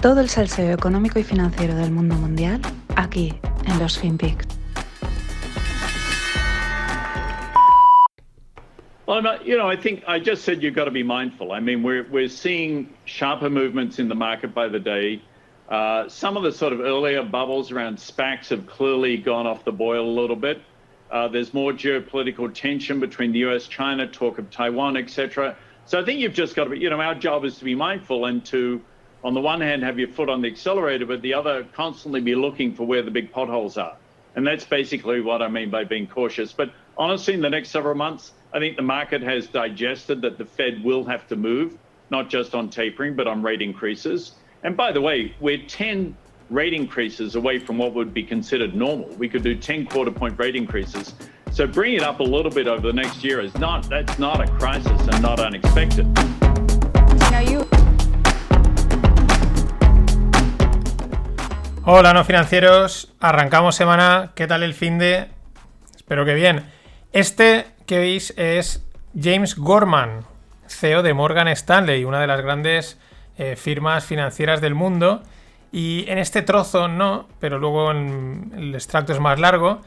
Todo el salseo económico y financiero del mundo mundial aquí en los FinPix. Well, you know, I think I just said you've got to be mindful. I mean, we're we're seeing sharper movements in the market by the day. Uh, some of the sort of earlier bubbles around SPACs have clearly gone off the boil a little bit. Uh, there's more geopolitical tension between the US, China, talk of Taiwan, etc. So I think you've just got to be, you know, our job is to be mindful and to, on the one hand, have your foot on the accelerator, but the other, constantly be looking for where the big potholes are. And that's basically what I mean by being cautious. But honestly, in the next several months, I think the market has digested that the Fed will have to move, not just on tapering, but on rate increases. And by the way, we're 10 rate increases away from what would be considered normal. We could do 10 quarter point rate increases. So bringing it up a little bit over the next year is not that's not a crisis and not unexpected. Hola, no financieros. Arrancamos semana. ¿Qué tal el fin de? Espero que bien. Este que veis es James Gorman, CEO de Morgan Stanley, una de las grandes eh, firmas financieras del mundo. Y en este trozo no, pero luego el extracto es más largo.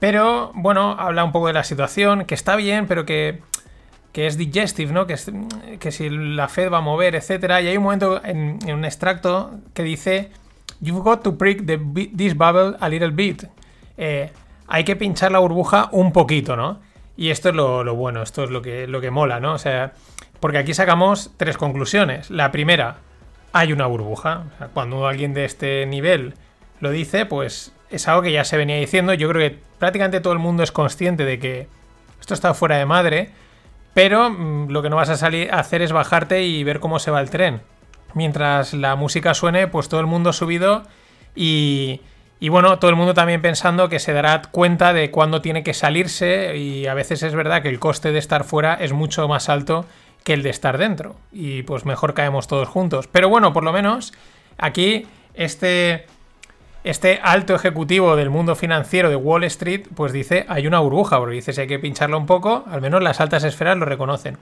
Pero bueno, habla un poco de la situación, que está bien, pero que, que es digestive, ¿no? Que, es, que si la Fed va a mover, etcétera. Y hay un momento en, en un extracto que dice: You've got to prick this bubble a little bit. Eh, hay que pinchar la burbuja un poquito, ¿no? Y esto es lo, bueno, esto es lo que, lo que mola, ¿no? O sea, porque aquí sacamos tres conclusiones. La primera, hay una burbuja. O sea, cuando alguien de este nivel lo dice, pues es algo que ya se venía diciendo. Yo creo que prácticamente todo el mundo es consciente de que esto está fuera de madre, pero mmm, lo que no vas a salir a hacer es bajarte y ver cómo se va el tren. Mientras la música suene, pues todo el mundo subido y, y bueno, todo el mundo también pensando que se dará cuenta de cuándo tiene que salirse y a veces es verdad que el coste de estar fuera es mucho más alto que el de estar dentro. Y pues mejor caemos todos juntos. Pero bueno, por lo menos aquí este, este alto ejecutivo del mundo financiero de Wall Street pues dice hay una burbuja, porque dice si hay que pincharla un poco, al menos las altas esferas lo reconocen.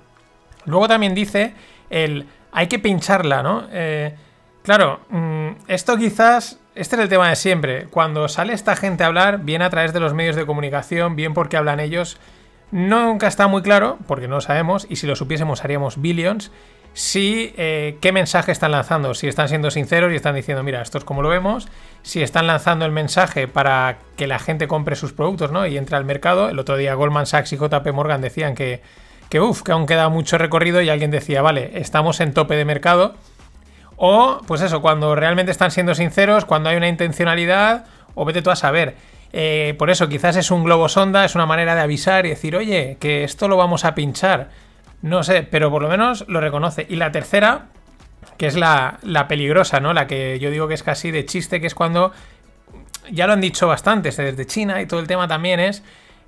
Luego también dice el hay que pincharla, ¿no? Eh, claro, mmm, esto quizás este es el tema de siempre. Cuando sale esta gente a hablar, bien a través de los medios de comunicación, bien porque hablan ellos, nunca está muy claro, porque no lo sabemos, y si lo supiésemos haríamos billions, si eh, qué mensaje están lanzando, si están siendo sinceros y están diciendo, mira, esto es como lo vemos, si están lanzando el mensaje para que la gente compre sus productos, ¿no? Y entre al mercado. El otro día Goldman Sachs y JP Morgan decían que, que uff, que aún queda mucho recorrido y alguien decía, vale, estamos en tope de mercado. O, pues eso, cuando realmente están siendo sinceros, cuando hay una intencionalidad, o vete tú a saber. Eh, por eso, quizás es un globo sonda, es una manera de avisar y decir, oye, que esto lo vamos a pinchar. No sé, pero por lo menos lo reconoce. Y la tercera, que es la, la peligrosa, ¿no? La que yo digo que es casi de chiste, que es cuando. Ya lo han dicho bastante, desde China y todo el tema también es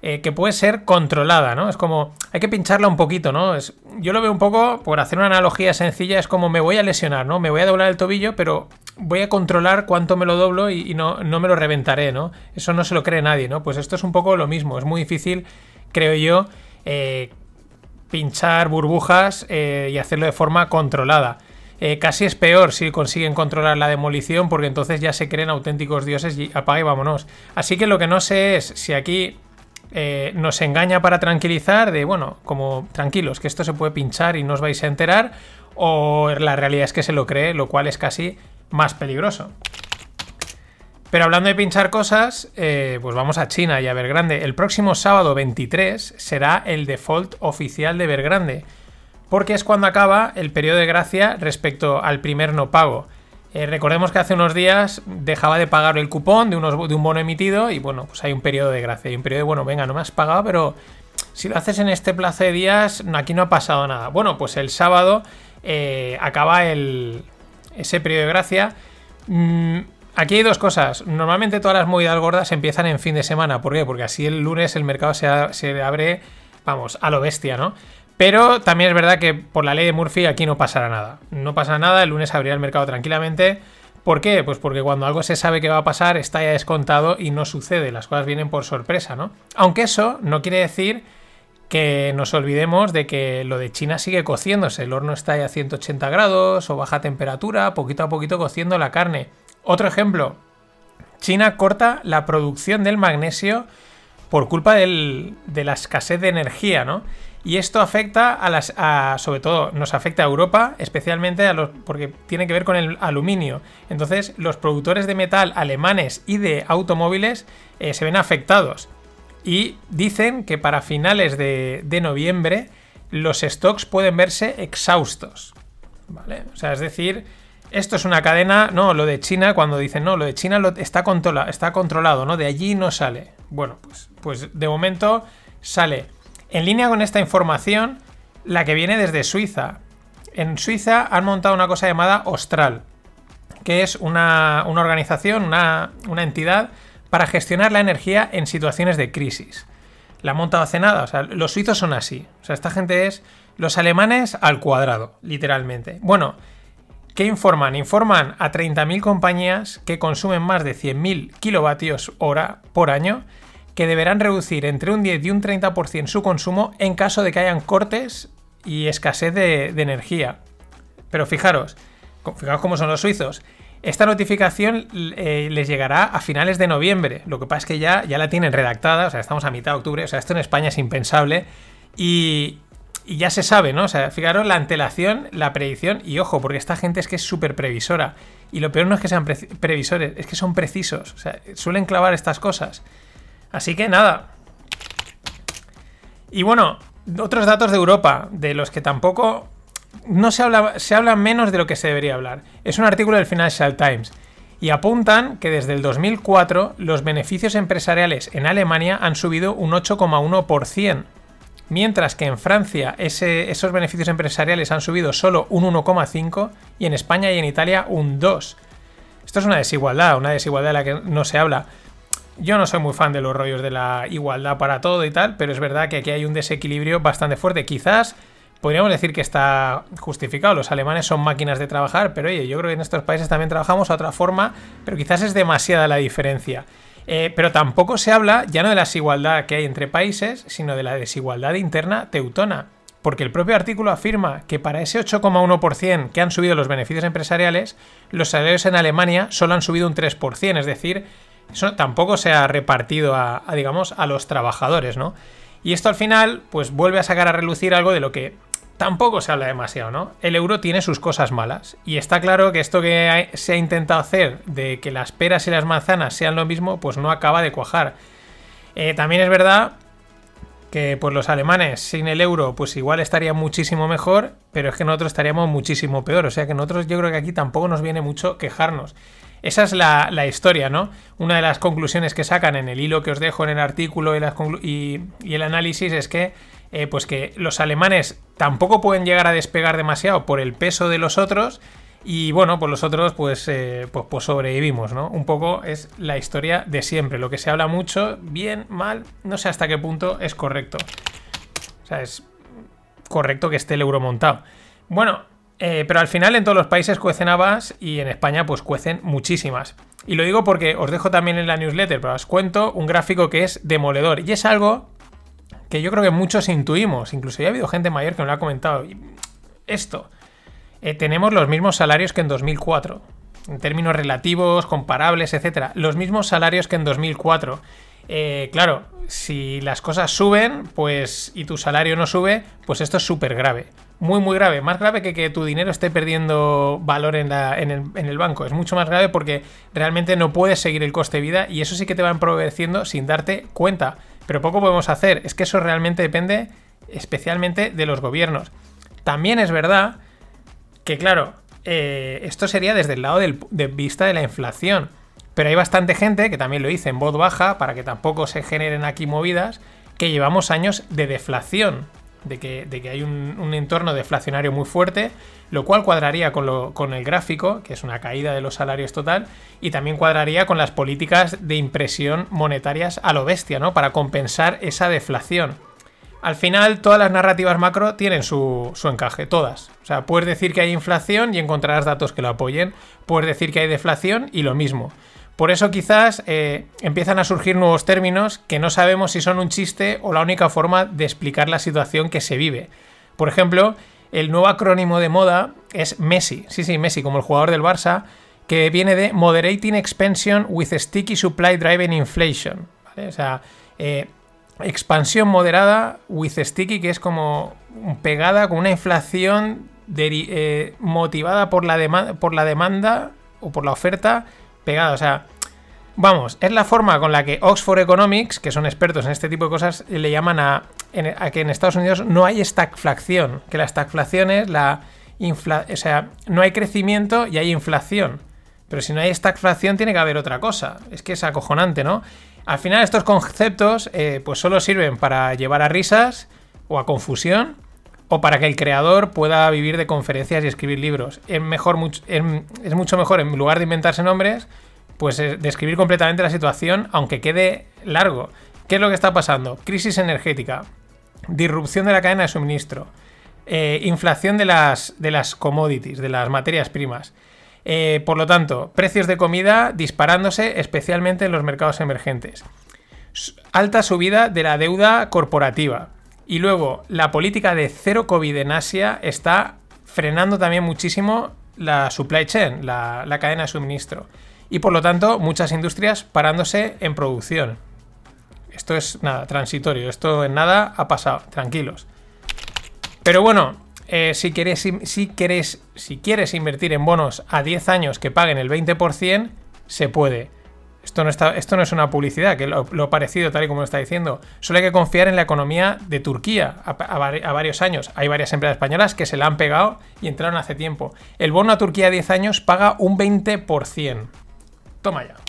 eh, que puede ser controlada, ¿no? Es como, hay que pincharla un poquito, ¿no? Es, yo lo veo un poco, por hacer una analogía sencilla, es como me voy a lesionar, ¿no? Me voy a doblar el tobillo, pero voy a controlar cuánto me lo doblo y, no, no, me lo reventaré, ¿no? Eso no se lo cree nadie, ¿no? Pues esto es un poco lo mismo, es muy difícil, creo yo, eh, pinchar burbujas eh, y hacerlo de forma controlada. Casi es peor si consiguen controlar la demolición porque entonces ya se creen auténticos dioses y apaga y vámonos. Así que lo que no sé es si aquí eh, nos engaña para tranquilizar de, bueno, como tranquilos, que esto se puede pinchar y no os vais a enterar, o la realidad es que se lo cree, lo cual es casi más peligroso. Pero hablando de pinchar cosas, eh, pues vamos a China y a Evergrande. El próximo sábado 23 será el default oficial de Evergrande, porque es cuando acaba el periodo de gracia respecto al primer no pago. Eh, recordemos que hace unos días dejaba de pagar el cupón de, unos, de, un bono emitido y bueno, pues hay un periodo de gracia. Hay un periodo de, bueno, venga, no me has pagado, pero si lo haces en este plazo de días, aquí no ha pasado nada. Bueno, pues el sábado eh, acaba el, ese periodo de gracia. Mm, aquí hay dos cosas. Normalmente todas las movidas gordas empiezan en fin de semana. ¿Por qué? Porque así el lunes el mercado se, se abre, vamos, a lo bestia, ¿no? Pero también es verdad que por la ley de Murphy aquí no pasará nada. No pasa nada, el lunes abrirá el mercado tranquilamente. ¿Por qué? Pues porque cuando algo se sabe que va a pasar está ya descontado y no sucede, las cosas vienen por sorpresa, ¿no? Aunque eso no quiere decir que nos olvidemos de que lo de China sigue cociéndose. El horno está a 180 grados o baja temperatura, poquito a poquito cociendo la carne. Otro ejemplo, China corta la producción del magnesio por culpa de la escasez de energía, ¿no? Y esto afecta a las. sobre todo, nos afecta a Europa, especialmente a los. porque tiene que ver con el aluminio. Entonces, los productores de metal alemanes y de automóviles eh, se ven afectados. Y dicen que para finales de, noviembre los stocks pueden verse exhaustos. ¿Vale? O sea, es decir, esto es una cadena, no, lo de China, cuando dicen, no, lo de China lo, está, está controlado, ¿no? De allí no sale. Bueno, pues, pues de momento sale. En línea con esta información, la que viene desde Suiza. En Suiza han montado una cosa llamada Austral, que es una, una organización, una, una entidad para gestionar la energía en situaciones de crisis. La ha montado hace nada, o sea, los suizos son así. O sea, esta gente es los alemanes al cuadrado, literalmente. Bueno, ¿qué informan? Informan a 30.000 compañías que consumen más de 100.000 kilovatios hora por año que deberán reducir entre un 10 y un 30% su consumo en caso de que hayan cortes y escasez de, energía. Pero fijaros, fijaros cómo son los suizos. Esta notificación eh, les llegará a finales de noviembre. Lo que pasa es que ya, ya la tienen redactada, o sea, estamos a mitad de octubre, o sea, esto en España es impensable. Y, ya se sabe, ¿no? O sea, fijaros la antelación, la predicción, y ojo, porque esta gente es que es súper previsora. Y lo peor no es que sean previsores, es que son precisos. O sea, suelen clavar estas cosas. Así que nada. Y bueno, otros datos de Europa, de los que tampoco no se habla, se habla menos de lo que se debería hablar. Es un artículo del Financial Times y apuntan que desde el 2004 los beneficios empresariales en Alemania han subido un 8,1%, mientras que en Francia esos beneficios empresariales han subido solo un 1,5% y en España y en Italia un 2%. Esto es una desigualdad, una desigualdad de la que no se habla. Yo no soy muy fan de los rollos de la igualdad para todo y tal, pero es verdad que aquí hay un desequilibrio bastante fuerte. Quizás podríamos decir que está justificado. Los alemanes son máquinas de trabajar, pero oye, yo creo que en estos países también trabajamos a otra forma, pero quizás es demasiada la diferencia. Eh, pero tampoco se habla ya no de la desigualdad que hay entre países, sino de la desigualdad interna teutona. Porque el propio artículo afirma que para ese 8,1% que han subido los beneficios empresariales, los salarios en Alemania solo han subido un 3%, es decir, eso tampoco se ha repartido a, digamos, a los trabajadores, ¿no? Y esto al final, pues vuelve a sacar a relucir algo de lo que tampoco se habla demasiado, ¿no? El euro tiene sus cosas malas. Y está claro que esto que se ha intentado hacer de que las peras y las manzanas sean lo mismo, pues no acaba de cuajar. Eh, también es verdad que pues los alemanes sin el euro pues igual estarían muchísimo mejor, pero es que nosotros estaríamos muchísimo peor. O sea que nosotros yo creo que aquí tampoco nos viene mucho quejarnos. Esa es la, historia, ¿no? Una de las conclusiones que sacan en el hilo que os dejo en el artículo y, y el análisis es que eh, pues que los alemanes tampoco pueden llegar a despegar demasiado por el peso de los otros. Y bueno, pues los otros pues, eh, pues, pues, sobrevivimos, ¿no? Un poco es la historia de siempre. Lo que se habla mucho, bien, mal, no sé hasta qué punto es correcto. O sea, es correcto que esté el euro montado. Bueno, eh, pero al final en todos los países cuecen habas y en España pues cuecen muchísimas. Y lo digo porque os dejo también en la newsletter, pero os cuento un gráfico que es demoledor. Y es algo que yo creo que muchos intuimos, incluso ya ha habido gente mayor que me lo ha comentado. Esto, eh, tenemos los mismos salarios que en 2004, en términos relativos, comparables, etcétera, los mismos salarios que en 2004. Eh, claro, si las cosas suben, pues y tu salario no sube, pues esto es súper grave. Muy, muy grave. Más grave que que tu dinero esté perdiendo valor en, en, el, en, el, banco. Es mucho más grave porque realmente no puedes seguir el coste de vida y eso sí que te va empobreciendo sin darte cuenta pero poco podemos hacer. Es que eso realmente depende especialmente de los gobiernos. También es verdad que, claro, eh, esto sería desde el lado de vista de la inflación. Pero hay bastante gente, que también lo hice en voz baja, para que tampoco se generen aquí movidas, que llevamos años de deflación de que, hay un, entorno deflacionario muy fuerte, lo cual cuadraría con, con el gráfico, que es una caída de los salarios total, y también cuadraría con las políticas de impresión monetarias a lo bestia, ¿no? Para compensar esa deflación. Al final, todas las narrativas macro tienen su, su, encaje, todas. O sea, puedes decir que hay inflación y encontrarás datos que lo apoyen. Puedes decir que hay deflación y lo mismo. Por eso quizás eh, empiezan a surgir nuevos términos que no sabemos si son un chiste o la única forma de explicar la situación que se vive. Por ejemplo, el nuevo acrónimo de moda es Messi. Sí, sí, Messi, como el jugador del Barça, que viene de Moderating Expansion with Sticky Supply Driven Inflation. O sea, eh, expansión moderada with sticky, que es como pegada con una inflación eh, motivada por la, por la demanda o por la oferta pegada. O sea, vamos, es la forma con la que Oxford Economics, que son expertos en este tipo de cosas, le llaman a, que en Estados Unidos no hay stagflación, que la stagflación es la inflación, o sea, no hay crecimiento y hay inflación. Pero si no hay stagflación tiene que haber otra cosa. Es que es acojonante, ¿no? Al final estos conceptos eh, pues solo sirven para llevar a risas o a confusión o para que el creador pueda vivir de conferencias y escribir libros. Es, mejor, es mucho mejor, en lugar de inventarse nombres, pues eh, describir completamente la situación, aunque quede largo. ¿Qué es lo que está pasando? Crisis energética, disrupción de la cadena de suministro, eh, inflación de las, de las commodities, de las materias primas. Eh, por lo tanto, precios de comida disparándose especialmente en los mercados emergentes. Alta subida de la deuda corporativa. Y luego, la política de cero COVID en Asia está frenando también muchísimo la supply chain, la, la cadena de suministro. Y por lo tanto, muchas industrias parándose en producción. Esto es nada, transitorio. Esto en nada ha pasado. Tranquilos. Pero bueno, eh, si, quieres, si, quieres, si quieres invertir en bonos a 10 años que paguen el 20%, se puede. Esto no, está, esto no es una publicidad, que lo, parecido, tal y como lo está diciendo. Solo hay que confiar en la economía de Turquía a, varios años. Hay varias empresas españolas que se la han pegado y entraron hace tiempo. El bono a Turquía a 10 años paga un 20%. Toma ya.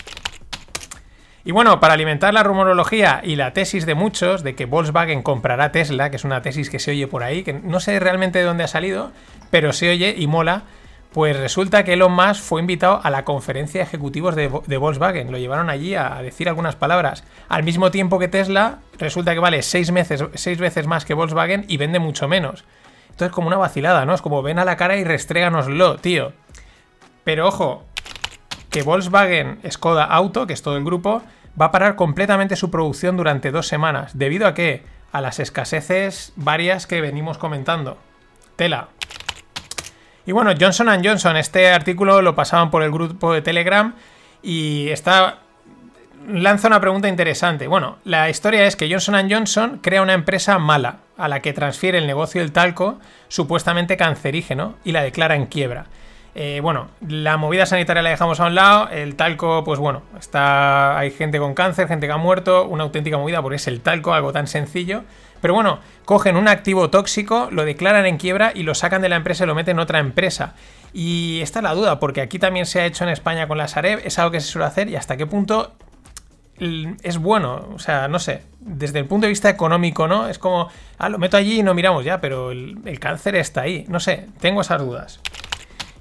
Y bueno, para alimentar la rumorología y la tesis de muchos de que Volkswagen comprará Tesla, que es una tesis que se oye por ahí, que no sé realmente de dónde ha salido, pero se oye y mola, pues resulta que Elon Musk fue invitado a la conferencia de ejecutivos de, Volkswagen. Lo llevaron allí a, decir algunas palabras. Al mismo tiempo que Tesla, resulta que vale seis veces, seis veces más que Volkswagen y vende mucho menos. Esto es como una vacilada, ¿no? Es como ven a la cara y restréganoslo, tío. Pero ojo, que Volkswagen Skoda Auto, que es todo el grupo, va a parar completamente su producción durante dos semanas. ¿Debido a qué? A las escaseces varias que venimos comentando. Tela. Y bueno, Johnson Johnson, este artículo lo pasaban por el grupo de Telegram y está lanza una pregunta interesante. Bueno, la historia es que Johnson Johnson crea una empresa mala a la que transfiere el negocio del talco supuestamente cancerígeno y la declara en quiebra. Eh, bueno, la movida sanitaria la dejamos a un lado. El talco, pues bueno, está. Hay gente con cáncer, gente que ha muerto. Una auténtica movida porque es el talco, algo tan sencillo. Pero bueno, cogen un activo tóxico, lo declaran en quiebra y lo sacan de la empresa y lo meten en otra empresa. Y esta es la duda, porque aquí también se ha hecho en España con la Sareb, es algo que se suele hacer y hasta qué punto es bueno, o sea, no sé, desde el punto de vista económico, ¿no? Es como, ah, lo meto allí y no miramos ya, pero el cáncer está ahí, no sé, tengo esas dudas.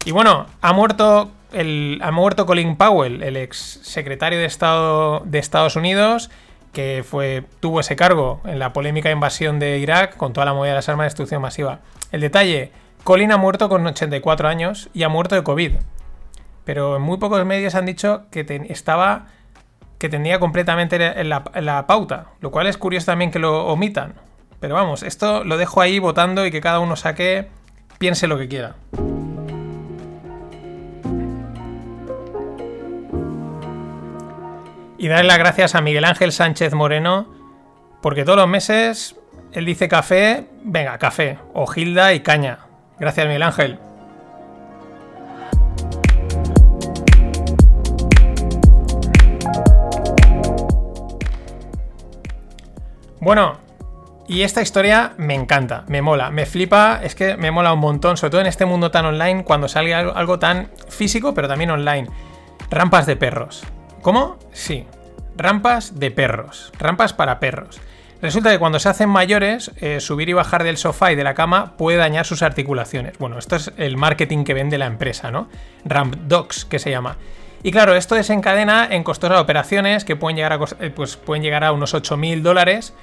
Y bueno, ha muerto, el, ha muerto Colin Powell, el ex secretario de Estado de Estados Unidos, que fue, tuvo ese cargo en la polémica invasión de Irak con toda la movida de las armas de destrucción masiva. El detalle, Colin ha muerto con 84 años y ha muerto de COVID. Pero en muy pocos medios han dicho que estaba que tenía completamente en la, la, pauta, lo cual es curioso también que lo omitan. Pero vamos, esto lo dejo ahí votando y que cada uno saque, piense lo que quiera. Y darle las gracias a Miguel Ángel Sánchez Moreno, porque todos los meses él dice café, venga, café, o Gilda y caña. Gracias, Miguel Ángel. Bueno, y esta historia me encanta, me mola, me flipa, es que me mola un montón, sobre todo en este mundo tan online, cuando salga algo tan físico, pero también online. Rampas de perros. ¿Cómo? Sí. Rampas de perros. Rampas para perros. Resulta que cuando se hacen mayores, eh, subir y bajar del sofá y de la cama puede dañar sus articulaciones. Bueno, esto es el marketing que vende la empresa, ¿no? Ramp Dogs, que se llama. Y claro, esto desencadena en costosas operaciones que pueden llegar a, eh, pues, pueden llegar unos 8.000 dólares.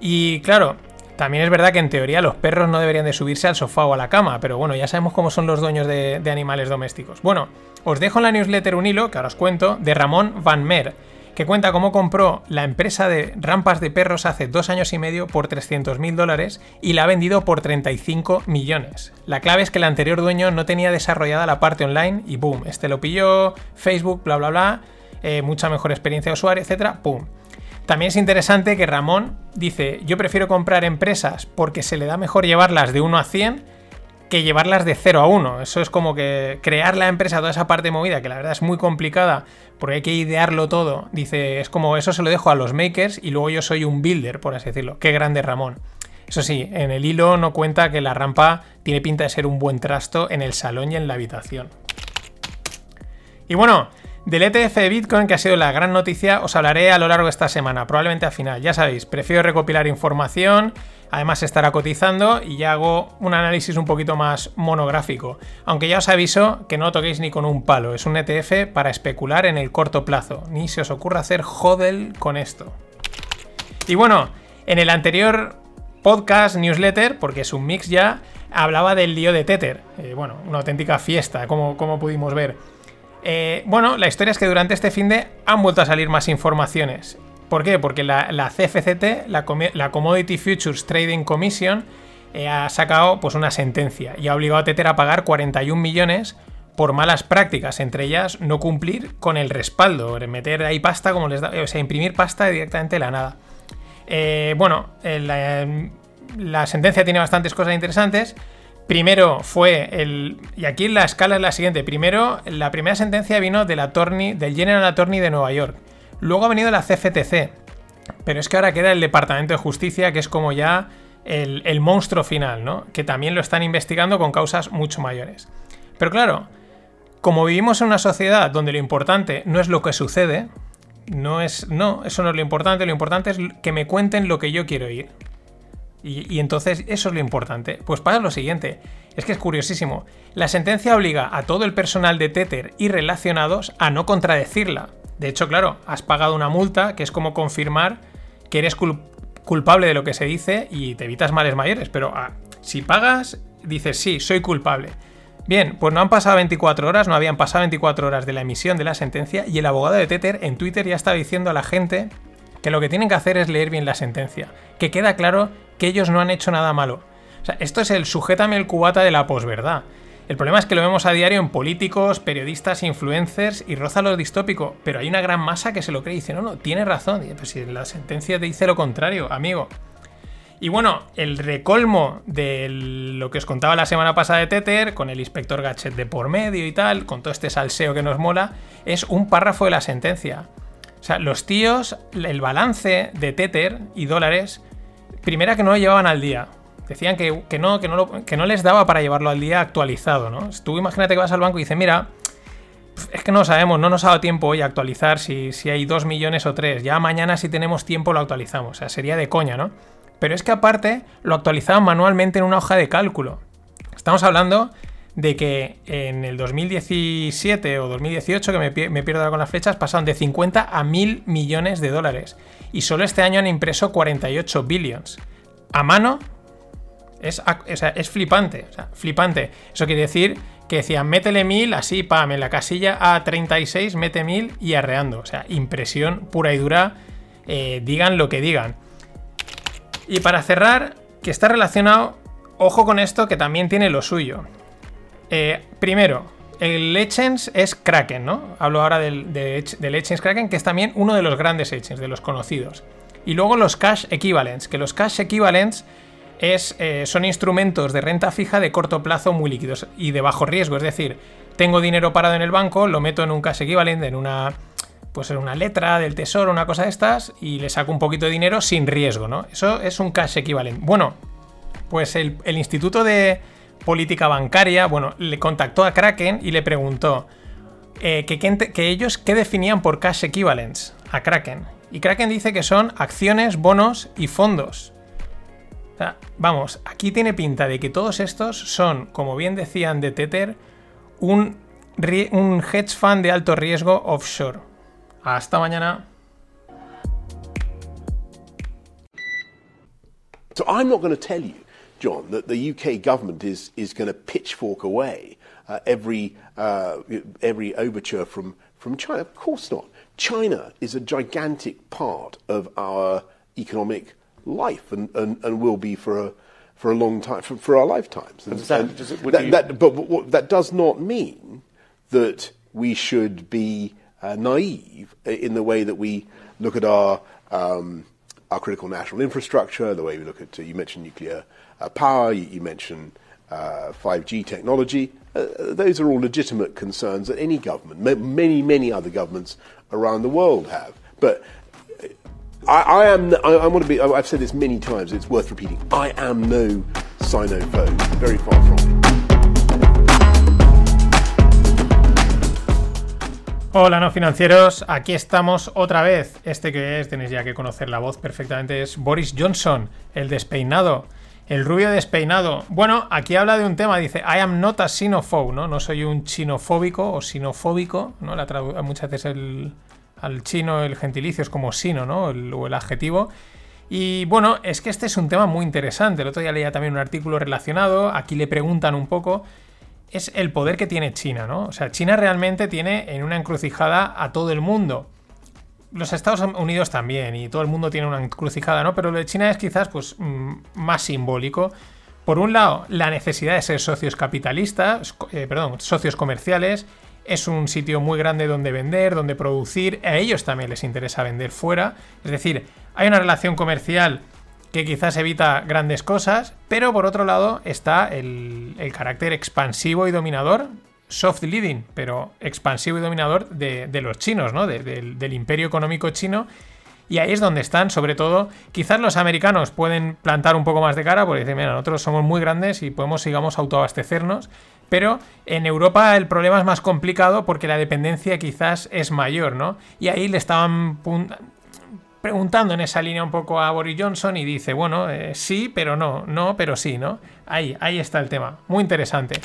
Y claro, También es verdad que en teoría los perros no deberían de subirse al sofá o a la cama, pero bueno, ya sabemos cómo son los dueños de, de animales domésticos. Bueno, os dejo en la newsletter un hilo, que ahora os cuento, de Ramón Van Meer, que cuenta cómo compró la empresa de rampas de perros hace dos años y medio por 300 mil dólares y la ha vendido por 35 millones. La clave es que el anterior dueño no tenía desarrollada la parte online y boom, este lo pilló, Facebook, bla bla bla, eh, mucha mejor experiencia de usuario, etcétera, boom. También es interesante que Ramón dice, yo prefiero comprar empresas porque se le da mejor llevarlas de 1 a 100 que llevarlas de 0 a 1. Eso es como que crear la empresa, toda esa parte movida, que la verdad es muy complicada porque hay que idearlo todo. Dice, es como eso se lo dejo a los makers y luego yo soy un builder, por así decirlo. Qué grande Ramón. Eso sí, en el hilo no cuenta que la rampa tiene pinta de ser un buen trasto en el salón y en la habitación. Y bueno, del ETF de Bitcoin, que ha sido la gran noticia, os hablaré a lo largo de esta semana, probablemente al final. Ya sabéis, prefiero recopilar información, además estará cotizando y ya hago un análisis un poquito más monográfico. Aunque ya os aviso que no toquéis ni con un palo, es un ETF para especular en el corto plazo. Ni se os ocurra hacer hodel con esto. Y bueno, en el anterior podcast, newsletter, porque es un mix ya, hablaba del lío de Tether. Eh, bueno, una auténtica fiesta, como, como pudimos ver. Eh, bueno, la historia es que durante este fin de han vuelto a salir más informaciones. ¿Por qué? Porque la, CFCT, la, Commodity Futures Trading Commission, eh, ha sacado pues, una sentencia y ha obligado a Tether a pagar 41 millones por malas prácticas, entre ellas no cumplir con el respaldo, meter ahí pasta como les da, o sea, imprimir pasta directamente de la nada. Eh, bueno, la sentencia tiene bastantes cosas interesantes. Primero fue el. Y aquí la escala es la siguiente. Primero, la primera sentencia vino del attorney, del General Attorney de Nueva York. Luego ha venido la CFTC. Pero es que ahora queda el Departamento de Justicia, que es como ya el, el monstruo final, ¿no? Que también lo están investigando con causas mucho mayores. Pero claro, como vivimos en una sociedad donde lo importante no es lo que sucede, no es. No, eso no es lo importante. Lo importante es que me cuenten lo que yo quiero oír. Y, entonces eso es lo importante. Pues pasa lo siguiente, es que es curiosísimo. La sentencia obliga a todo el personal de Tether y relacionados a no contradecirla. De hecho, claro, has pagado una multa que es como confirmar que eres culpable de lo que se dice y te evitas males mayores. Pero ah, si pagas, dices sí, soy culpable. Bien, pues no han pasado 24 horas, no habían pasado 24 horas de la emisión de la sentencia y el abogado de Tether en Twitter ya está diciendo a la gente que lo que tienen que hacer es leer bien la sentencia, que queda claro que ellos no han hecho nada malo. O sea, esto es el sujétame el cubata de la posverdad. El problema es que lo vemos a diario en políticos, periodistas, influencers y roza lo distópico, pero hay una gran masa que se lo cree y dice, no, no, tiene razón. pues si la sentencia te dice lo contrario, amigo. Y bueno, el recolmo de lo que os contaba la semana pasada de Tether, con el inspector Gachet de por medio y tal, con todo este salseo que nos mola, es un párrafo de la sentencia. O sea, los tíos, el balance de Tether y dólares, primera que no lo llevaban al día. Decían que, no, que, no que no les daba para llevarlo al día actualizado, ¿no? Tú imagínate que vas al banco y dices, mira, es que no sabemos, no nos ha dado tiempo hoy a actualizar si, si hay 2 millones o 3. Ya mañana si tenemos tiempo lo actualizamos. O sea, sería de coña, ¿no? Pero es que aparte lo actualizaban manualmente en una hoja de cálculo. Estamos hablando de que en el 2017 o 2018, que me, pierdo con las flechas, pasaron de 50 a 1000 millones de dólares. Y solo este año han impreso 48 billions. A mano es, es flipante. flipante. Eso quiere decir que decían, métele 1000, así, pam, en la casilla A36, mete 1000 y arreando. O sea, impresión pura y dura. Eh, digan lo que digan. Y para cerrar, que está relacionado, ojo con esto que también tiene lo suyo. Eh, primero, el Legends es Kraken, ¿no? Hablo ahora del, de, Kraken, que es también uno de los grandes Legends, de los conocidos. Y luego los Cash Equivalents, que los Cash Equivalents eh, son instrumentos de renta fija de corto plazo muy líquidos y de bajo riesgo. Es decir, tengo dinero parado en el banco, lo meto en un Cash Equivalent, en una, pues en una letra del tesoro, una cosa de estas, y le saco un poquito de dinero sin riesgo, ¿no? Eso es un Cash Equivalent. Bueno, pues el Instituto de política bancaria, bueno, le contactó a Kraken y le preguntó eh, que, ellos qué definían por cash equivalents a Kraken. Y Kraken dice que son acciones, bonos y fondos. Vamos, aquí tiene pinta de que todos estos son, como bien decían de Tether, un, un hedge fund de alto riesgo offshore. Hasta mañana. So I'm not going to tell you, John, that the UK government is, is going to pitchfork away uh, every, uh, every overture from, from China. Of course not. China is a gigantic part of our economic life and, and, and will be for a, for a long time, for, for our lifetimes. And, that- does it- that- you- that- but what, that does not mean that we should be uh, naive in the way that we look at our, um, our critical national infrastructure, the way we look at, uh, you mentioned nuclear power, you, you mentioned uh, 5G technology. Uh, those are all legitimate concerns that any government, ma- many, many other governments around the world have. But I, I am. I, I want to be. I've said this many times. It's worth repeating. I am no Sinophobe. Very far from it. Hola, no financieros. Aquí estamos otra vez. Este que es, tenéis ya que conocer la voz perfectamente, es Boris Johnson, el despeinado. El rubio despeinado. Bueno, aquí habla de un tema, dice, I am not a xenophobe, ¿no? No soy un chinofóbico o sinofóbico, ¿no? La muchas veces el, al chino el gentilicio es como sino, ¿no? O el adjetivo. Y bueno, es que este es un tema muy interesante. El otro día leía también un artículo relacionado. Aquí le preguntan un poco. Es el poder que tiene China, ¿no? O sea, China realmente tiene en una encrucijada a todo el mundo. Los Estados Unidos también, y todo el mundo tiene una encrucijada, ¿no? Pero lo de China es quizás pues, mm, más simbólico. Por un lado, la necesidad de ser socios capitalistas, eh, perdón, socios comerciales. Es un sitio muy grande donde vender, donde producir. A ellos también les interesa vender fuera. Es decir, hay una relación comercial que quizás evita grandes cosas, pero por otro lado está el, el carácter expansivo y dominador, soft leading, pero expansivo y dominador de, los chinos, ¿no? De- del- imperio económico chino. Y ahí es donde están, sobre todo, quizás los americanos pueden plantar un poco más de cara, porque dicen, mira, nosotros somos muy grandes y podemos, sigamos, autoabastecernos. Pero en Europa el problema es más complicado porque la dependencia quizás es mayor, ¿no? Y ahí le estaban preguntando en esa línea un poco a Boris Johnson y dice, bueno, eh, sí, pero no, no, pero sí, ¿no? Ahí, ahí está el tema. Muy interesante.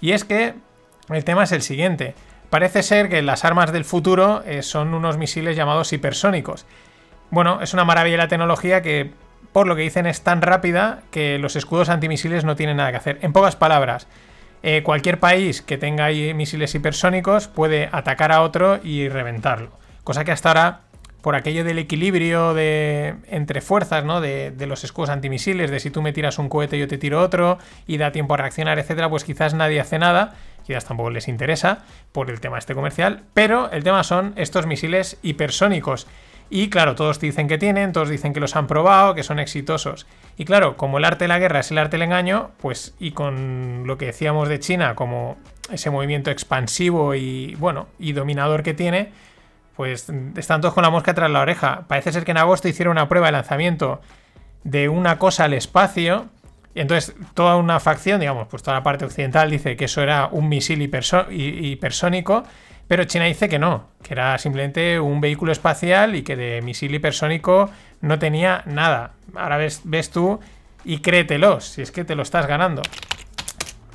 Y es que el tema es el siguiente. Parece ser que las armas del futuro eh, son unos misiles llamados hipersónicos. Bueno, es una maravilla la tecnología que, por lo que dicen, es tan rápida que los escudos antimisiles no tienen nada que hacer. En pocas palabras, eh, cualquier país que tenga ahí misiles hipersónicos puede atacar a otro y reventarlo. Cosa que hasta ahora, por aquello del equilibrio de, entre fuerzas, ¿no? De, de los escudos antimisiles, de si tú me tiras un cohete yo te tiro otro y da tiempo a reaccionar, etcétera, pues quizás nadie hace nada, quizás tampoco les interesa por el tema este comercial, pero el tema son estos misiles hipersónicos. Y claro, todos dicen que tienen, todos dicen que los han probado, que son exitosos. Y claro, como el arte de la guerra es el arte del engaño, pues y con lo que decíamos de China como ese movimiento expansivo y bueno, y dominador que tiene, pues están todos con la mosca tras la oreja. Parece ser que en agosto hicieron una prueba de lanzamiento de una cosa al espacio. Entonces toda una facción, digamos, pues toda la parte occidental dice que eso era un misil hipersónico, pero China dice que no, que era simplemente un vehículo espacial y que de misil hipersónico no tenía nada. Ahora ves, ves tú y créetelos, si es que te lo estás ganando.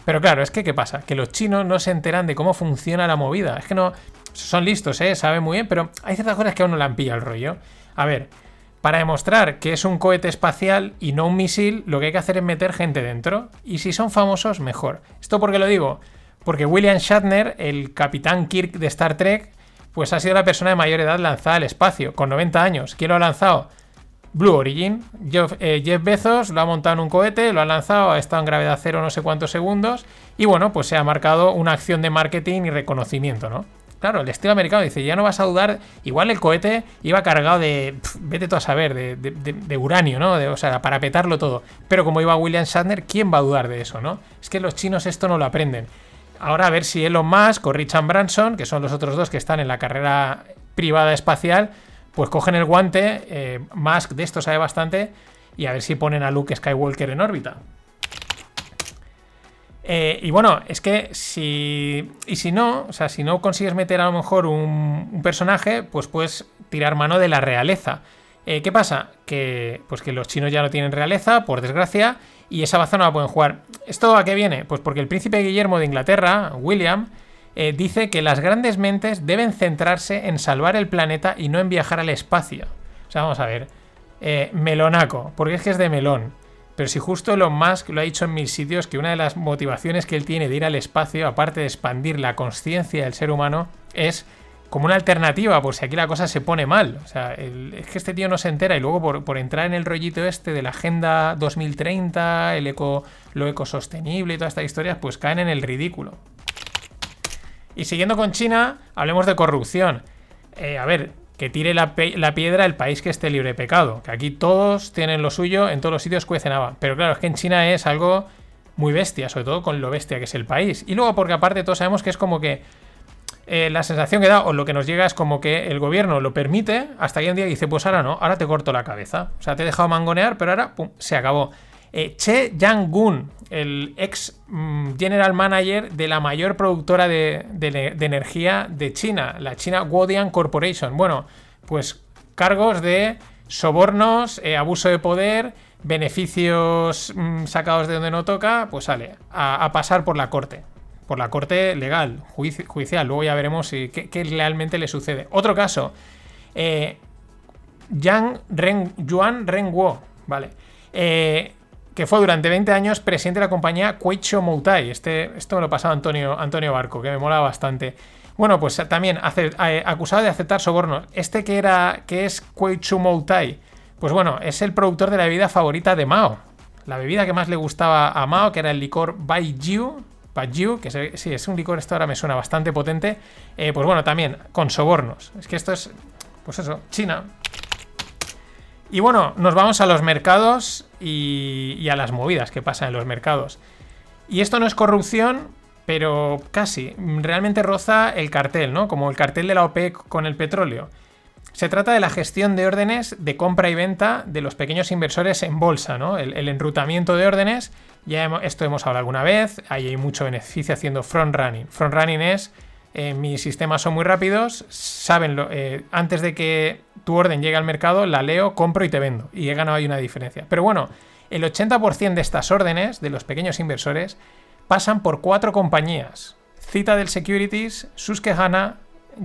Pero claro, es que ¿qué pasa? Que los chinos no se enteran de cómo funciona la movida. Es que no... Son listos, ¿eh? Saben muy bien, pero hay ciertas cosas que aún no le han pillado el rollo. A ver, para demostrar que es un cohete espacial y no un misil, lo que hay que hacer es meter gente dentro. Y si son famosos, mejor. ¿Esto por qué lo digo? Porque William Shatner, el capitán Kirk de Star Trek, pues ha sido la persona de mayor edad lanzada al espacio, con 90 años. ¿Quién lo ha lanzado? Blue Origin. Jeff, eh, Jeff Bezos lo ha montado en un cohete, lo ha lanzado, ha estado en gravedad cero no sé cuántos segundos y bueno, pues se ha marcado una acción de marketing y reconocimiento, ¿no? Claro, el estilo americano dice, ya no vas a dudar, igual el cohete iba cargado de, vete tú a saber, de, uranio, ¿no? O sea, para petarlo todo. Pero como iba William Shatner, ¿quién va a dudar de eso, no? Es que los chinos esto no lo aprenden. Ahora a ver si Elon Musk o Richard Branson, que son los otros dos que están en la carrera privada espacial, pues cogen el guante, eh, Musk de esto sabe bastante, y a ver si ponen a Luke Skywalker en órbita. Eh, y bueno, es que si. Y si no, o sea, si no consigues meter a lo mejor un, personaje, pues puedes tirar mano de la realeza. Eh, ¿Qué pasa? Que, pues que los chinos ya no tienen realeza, por desgracia, y esa baza no la pueden jugar. ¿Esto a qué viene? Pues porque el príncipe Guillermo de Inglaterra, William, eh, dice que las grandes mentes deben centrarse en salvar el planeta y no en viajar al espacio. O sea, vamos a ver. eh, melonaco, porque es que es de melón. Pero si justo Elon Musk lo ha dicho en mil sitios, que una de las motivaciones que él tiene de ir al espacio, aparte de expandir la conciencia del ser humano, es como una alternativa, por si aquí la cosa se pone mal. O sea, es que este tío no se entera y luego por, entrar en el rollito este de la Agenda 2030, el eco, lo ecosostenible y todas estas historias, pues caen en el ridículo. Y siguiendo con China, hablemos de corrupción. Eh, a ver, que tire la, piedra el país que esté libre de pecado. Que aquí todos tienen lo suyo, en todos los sitios cuecen Pero claro, es que en China es algo muy bestia, sobre todo con lo bestia que es el país. Y luego porque aparte todos sabemos que es como que eh, la sensación que da, o lo que nos llega es como que el gobierno lo permite, hasta que un día dice, pues ahora no, ahora te corto la cabeza. O sea, te he dejado mangonear, pero ahora, pum, se acabó. Eh, che Yang-gun, el ex mm, general manager de la mayor productora de, energía de China, la China Guodian Corporation. Bueno, pues cargos de sobornos, eh, abuso de poder, beneficios mm, sacados de donde no toca, pues sale, a pasar por la corte por la corte legal, judicial. Luego ya veremos qué, realmente le sucede. Otro caso, eh, Yang Ren, Yuan Renguo, ¿vale? Que fue durante 20 años presidente de la compañía Kuicho Moutai. Este, esto me lo pasaba Antonio, Antonio Barco, que me mola bastante. Bueno, pues también acusado de aceptar sobornos. Este que era, que es Kuicho Moutai, pues bueno, es el productor de la bebida favorita de Mao. La bebida que más le gustaba a Mao, que era el licor Baijiu, Baijiu, que sí, es un licor, esto ahora me suena bastante potente. Eh, pues bueno, también con sobornos. Es que esto es, pues eso, China. Y bueno, nos vamos a los mercados y, a las movidas que pasan en los mercados. Y esto no es corrupción, pero casi. Realmente roza el cartel, ¿no? Como el cartel de la OPEC con el petróleo. Se trata de la gestión de órdenes de compra y venta de los pequeños inversores en bolsa, ¿no? El, enrutamiento de órdenes, ya esto hemos hablado alguna vez, ahí hay mucho beneficio haciendo front running. Front running es, eh, mis sistemas son muy rápidos, saben, eh, antes de que tu orden llegue al mercado, la leo, compro y te vendo. Y he ganado ahí una diferencia. Pero bueno, el 80% de estas órdenes, de los pequeños inversores, pasan por cuatro compañías. Citadel Securities, Susquehanna,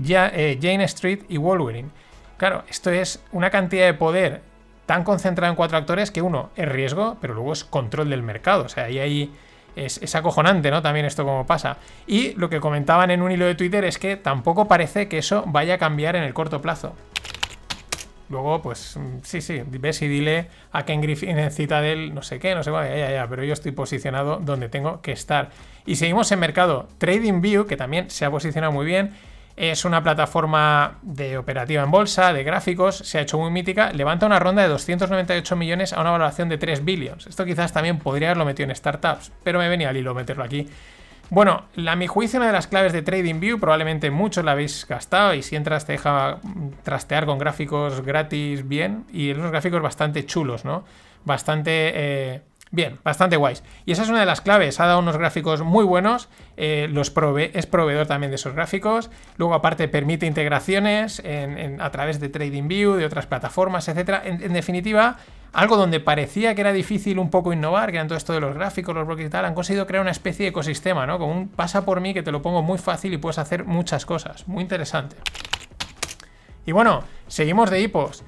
eh, Jane Street y Wolverine. Claro, esto es una cantidad de poder tan concentrado en cuatro actores que uno es riesgo, pero luego es control del mercado. O sea, ahí, ahí es, acojonante, ¿no? También esto como pasa. Y lo que comentaban en un hilo de Twitter es que tampoco parece que eso vaya a cambiar en el corto plazo. Luego, pues mm, sí, sí, ves y dile a Ken Griffin en Citadel, no sé qué, no sé cuál, ya, ya, pero yo estoy posicionado donde tengo que estar. Y seguimos en mercado. TradingView, que también se ha posicionado muy bien, es una plataforma de operativa en bolsa, de gráficos, se ha hecho muy mítica, levanta una ronda de 298 millones a una valoración de 3 billions. Esto quizás también podría haberlo metido en startups, pero me venía al hilo meterlo aquí. Bueno, a mi juicio, una de las claves de TradingView, probablemente muchos la habéis gastado y si entras te deja trastear con gráficos gratis bien y unos gráficos bastante chulos, ¿no? Bastante eh, Bien, bastante guays. Y esa es una de las claves. Ha dado unos gráficos muy buenos. Eh, los es proveedor también de esos gráficos. Luego, aparte, permite integraciones a través de TradingView, de otras plataformas, etc. En, definitiva, algo donde parecía que era difícil un poco innovar, que eran todo esto de los gráficos, los bloques y tal, han conseguido crear una especie de ecosistema, ¿no? Como un pasa por mí que te lo pongo muy fácil y puedes hacer muchas cosas. Muy interesante. Y bueno, seguimos de hipos.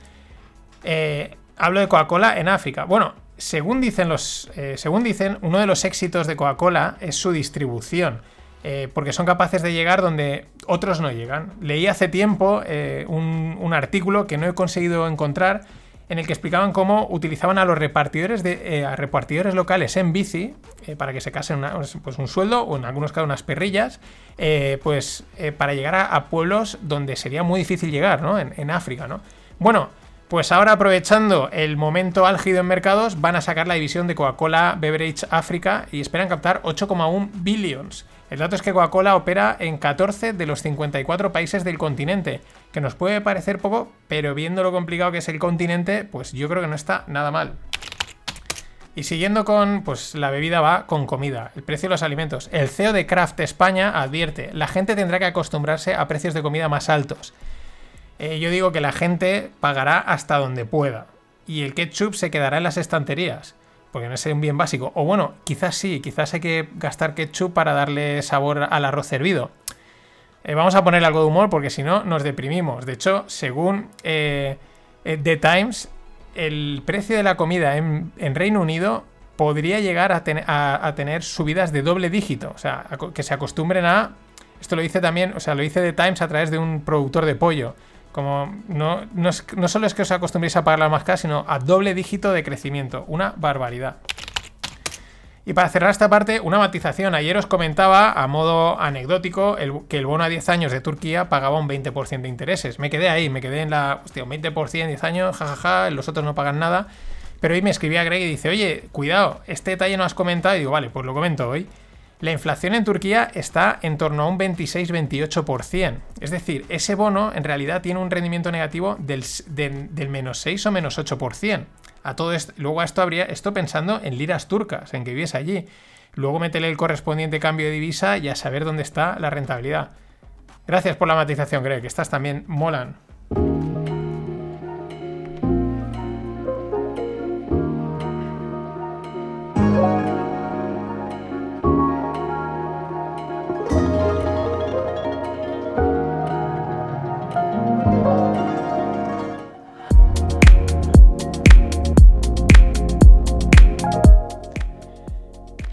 Eh, hablo de Coca-Cola en África. Bueno, según dicen, los, eh, según dicen, uno de los éxitos de Coca-Cola es su distribución. Eh, porque son capaces de llegar donde otros no llegan. Leí hace tiempo eh, un, artículo que no he conseguido encontrar en el que explicaban cómo utilizaban a los repartidores, de, a repartidores locales en bici para que se casen pues un sueldo o en algunos casos unas perrillas, pues para llegar a, pueblos donde sería muy difícil llegar, ¿no? En, en África, ¿no? Bueno, pues ahora aprovechando el momento álgido en mercados, van a sacar la división de Coca-Cola Beverage África y esperan captar 8,1 billions. El dato es que Coca-Cola opera en 14 de los 54 países del continente, que nos puede parecer poco, pero viendo lo complicado que es el continente, pues yo creo que no está nada mal. Y siguiendo con, pues la bebida va con comida, el precio de los alimentos. El CEO de Kraft España advierte, la gente tendrá que acostumbrarse a precios de comida más altos. Eh, yo digo que la gente pagará hasta donde pueda. Y el ketchup se quedará en las estanterías. Porque no es un bien básico. O bueno, quizás sí, quizás hay que gastar ketchup para darle sabor al arroz servido. Eh, vamos a poner algo de humor porque si no nos deprimimos. De hecho, según eh, The Times, el precio de la comida en, Reino Unido podría llegar a, a, tener subidas de doble dígito. O sea, que se acostumbren a. Esto lo dice también, o sea, lo dice The Times a través de un productor de pollo. Como no, no, no solo es que os acostumbréis a pagar la más cara, sino a doble dígito de crecimiento. Una barbaridad. Y para cerrar esta parte, una matización. Ayer os comentaba, a modo anecdótico, que el bono a 10 años de Turquía pagaba un 20% de intereses. Me quedé ahí, me quedé en la. Hostia, un 20% en 10 años, jajaja, los otros no pagan nada. Pero hoy me escribía Greg y dice, oye, cuidado, este detalle no has comentado. Y digo, vale, pues lo comento hoy. La inflación en Turquía está en torno a un 26-28%. Es decir, ese bono en realidad tiene un rendimiento negativo del, menos 6 o menos 8% a todo esto. Luego a esto habría, esto pensando en liras turcas, en que viviese allí. Luego métele el correspondiente cambio de divisa y a saber dónde está la rentabilidad. Gracias por la matización, Greg. Estas también molan.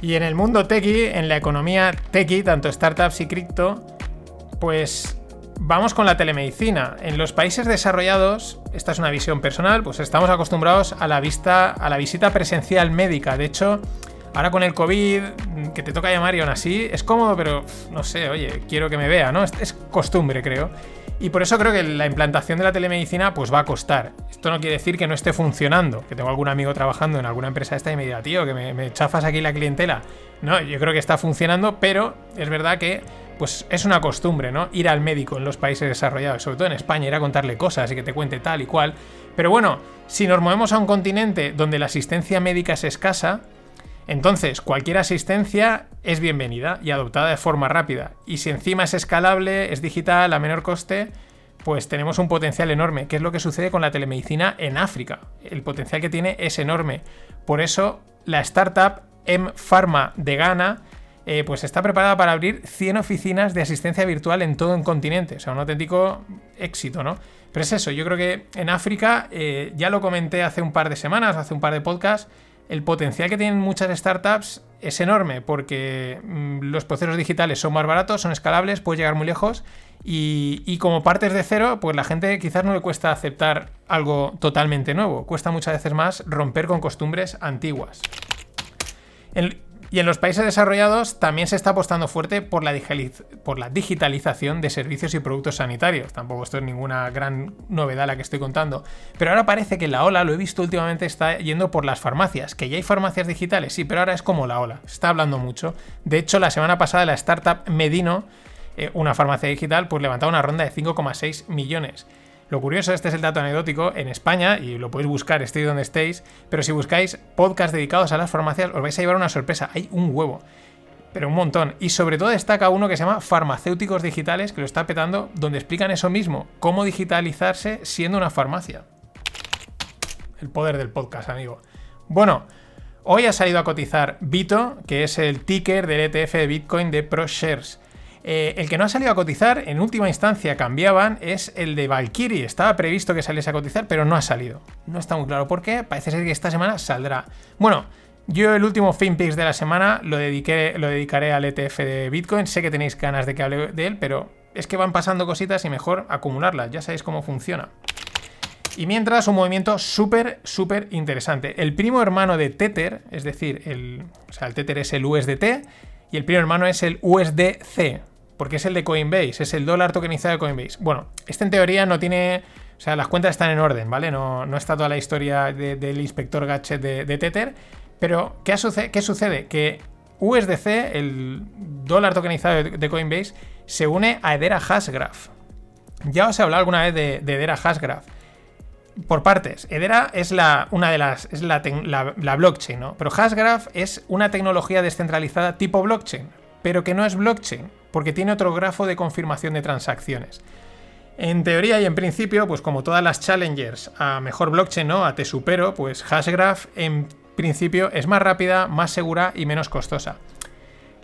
Y en el mundo techie, en la economía techie, tanto startups y cripto, pues vamos con la telemedicina. En los países desarrollados, esta es una visión personal, pues estamos acostumbrados a la vista, a la visita presencial médica. De hecho, ahora con el COVID, que te toca llamar y aún así, es cómodo, pero no sé, oye, quiero que me vea, ¿no? es costumbre, creo. Y por eso creo que la implantación de la telemedicina pues va a costar. Esto no quiere decir que no esté funcionando, que tengo algún amigo trabajando en alguna empresa esta y me diga, tío, que me, chafas aquí la clientela. No, yo creo que está funcionando, pero es verdad que pues es una costumbre, ¿no? Ir al médico en los países desarrollados, sobre todo en España, ir a contarle cosas y que te cuente tal y cual. Pero bueno, si nos movemos a un continente donde la asistencia médica es escasa, entonces, cualquier asistencia es bienvenida y adoptada de forma rápida. Y si encima es escalable, es digital, a menor coste, pues tenemos un potencial enorme, que es lo que sucede con la telemedicina en África. El potencial que tiene es enorme. Por eso, la startup M Pharma de Ghana eh, pues está preparada para abrir 100 oficinas de asistencia virtual en todo el continente. O sea, un auténtico éxito, ¿no? Pero es eso, yo creo que en África, eh, ya lo comenté hace un par de semanas, hace un par de podcasts, el potencial que tienen muchas startups es enorme porque mm, los procesos digitales son más baratos, son escalables, puedes llegar muy lejos y, como partes de cero, pues la gente quizás no le cuesta aceptar algo totalmente nuevo, cuesta muchas veces más romper con costumbres antiguas. Y en los países desarrollados también se está apostando fuerte por la, digitalización de servicios y productos sanitarios. Tampoco esto es ninguna gran novedad la que estoy contando. Pero ahora parece que la ola, lo he visto últimamente, está yendo por las farmacias. Que ya hay farmacias digitales, sí, pero ahora es como la ola. Se está hablando mucho. De hecho, la semana pasada la startup Medino, eh, una farmacia digital, pues levantaba una ronda de 5,6 millones. Lo curioso, este es el dato anecdótico, en España, y lo podéis buscar, estéis donde estéis, pero si buscáis podcasts dedicados a las farmacias, os vais a llevar una sorpresa. Hay un huevo, pero un montón. Y sobre todo destaca uno que se llama Farmacéuticos Digitales, que lo está petando, donde explican eso mismo, cómo digitalizarse siendo una farmacia. El poder del podcast, amigo. Bueno, hoy ha salido a cotizar Vito, que es el ticker del ETF de Bitcoin de ProShares. Eh, el que no ha salido a cotizar, en última instancia cambiaban, es el de Valkyrie. Estaba previsto que saliese a cotizar, pero no ha salido. No está muy claro por qué. Parece ser que esta semana saldrá. Bueno, yo el último FinPix de la semana lo, dediqué, lo dedicaré al ETF de Bitcoin. Sé que tenéis ganas de que hable de él, pero es que van pasando cositas y mejor acumularlas. Ya sabéis cómo funciona. Y mientras, un movimiento súper, súper interesante. El primo hermano de Tether, es decir, el, o sea, el Tether es el USDT y el primo hermano es el USDC porque es el de Coinbase, es el dólar tokenizado de Coinbase. Bueno, este en teoría no tiene. O sea, las cuentas están en orden, ¿vale? No, no está toda la historia del inspector Gadget de, Tether. Pero, ¿qué, ¿qué sucede? Que USDC, el dólar tokenizado de, Coinbase, se une a Edera Hashgraph. Ya os he hablado alguna vez de, de Edera Hashgraph. Por partes, Edera es la, una de las. es la, la blockchain, ¿no? Pero Hashgraph es una tecnología descentralizada tipo blockchain, pero que no es blockchain porque tiene otro grafo de confirmación de transacciones. En teoría y en principio, pues como todas las challengers a mejor blockchain, ¿no? A te supero, pues Hashgraph en principio es más rápida, más segura y menos costosa.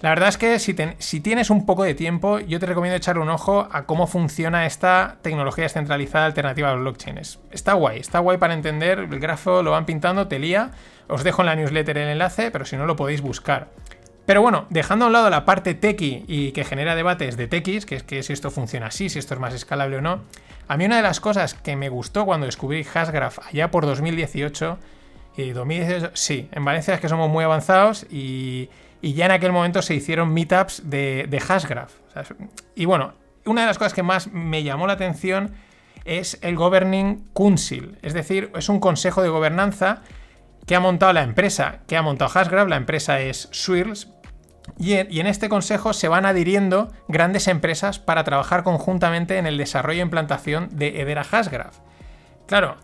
La verdad es que si, tienes un poco de tiempo, yo te recomiendo echarle un ojo a cómo funciona esta tecnología descentralizada alternativa a blockchain. Está guay, está guay para entender. El grafo lo van pintando, te lía. Os dejo en la newsletter el enlace, pero si no lo podéis buscar. Pero bueno, dejando a un lado la parte techie y que genera debates de techies, que es que si esto funciona así, si esto es más escalable o no, a mí una de las cosas que me gustó cuando descubrí Hashgraph allá por 2018, y 2018, sí, en Valencia es que somos muy avanzados y, ya en aquel momento se hicieron meetups de, de Hashgraph. y bueno, una de las cosas que más me llamó la atención es el Governing Council, es decir, es un consejo de gobernanza que ha montado la empresa, que ha montado Hashgraph, la empresa es Swirls, y en, este consejo se van adhiriendo grandes empresas para trabajar conjuntamente en el desarrollo e implantación de Edera Hashgraph. Claro,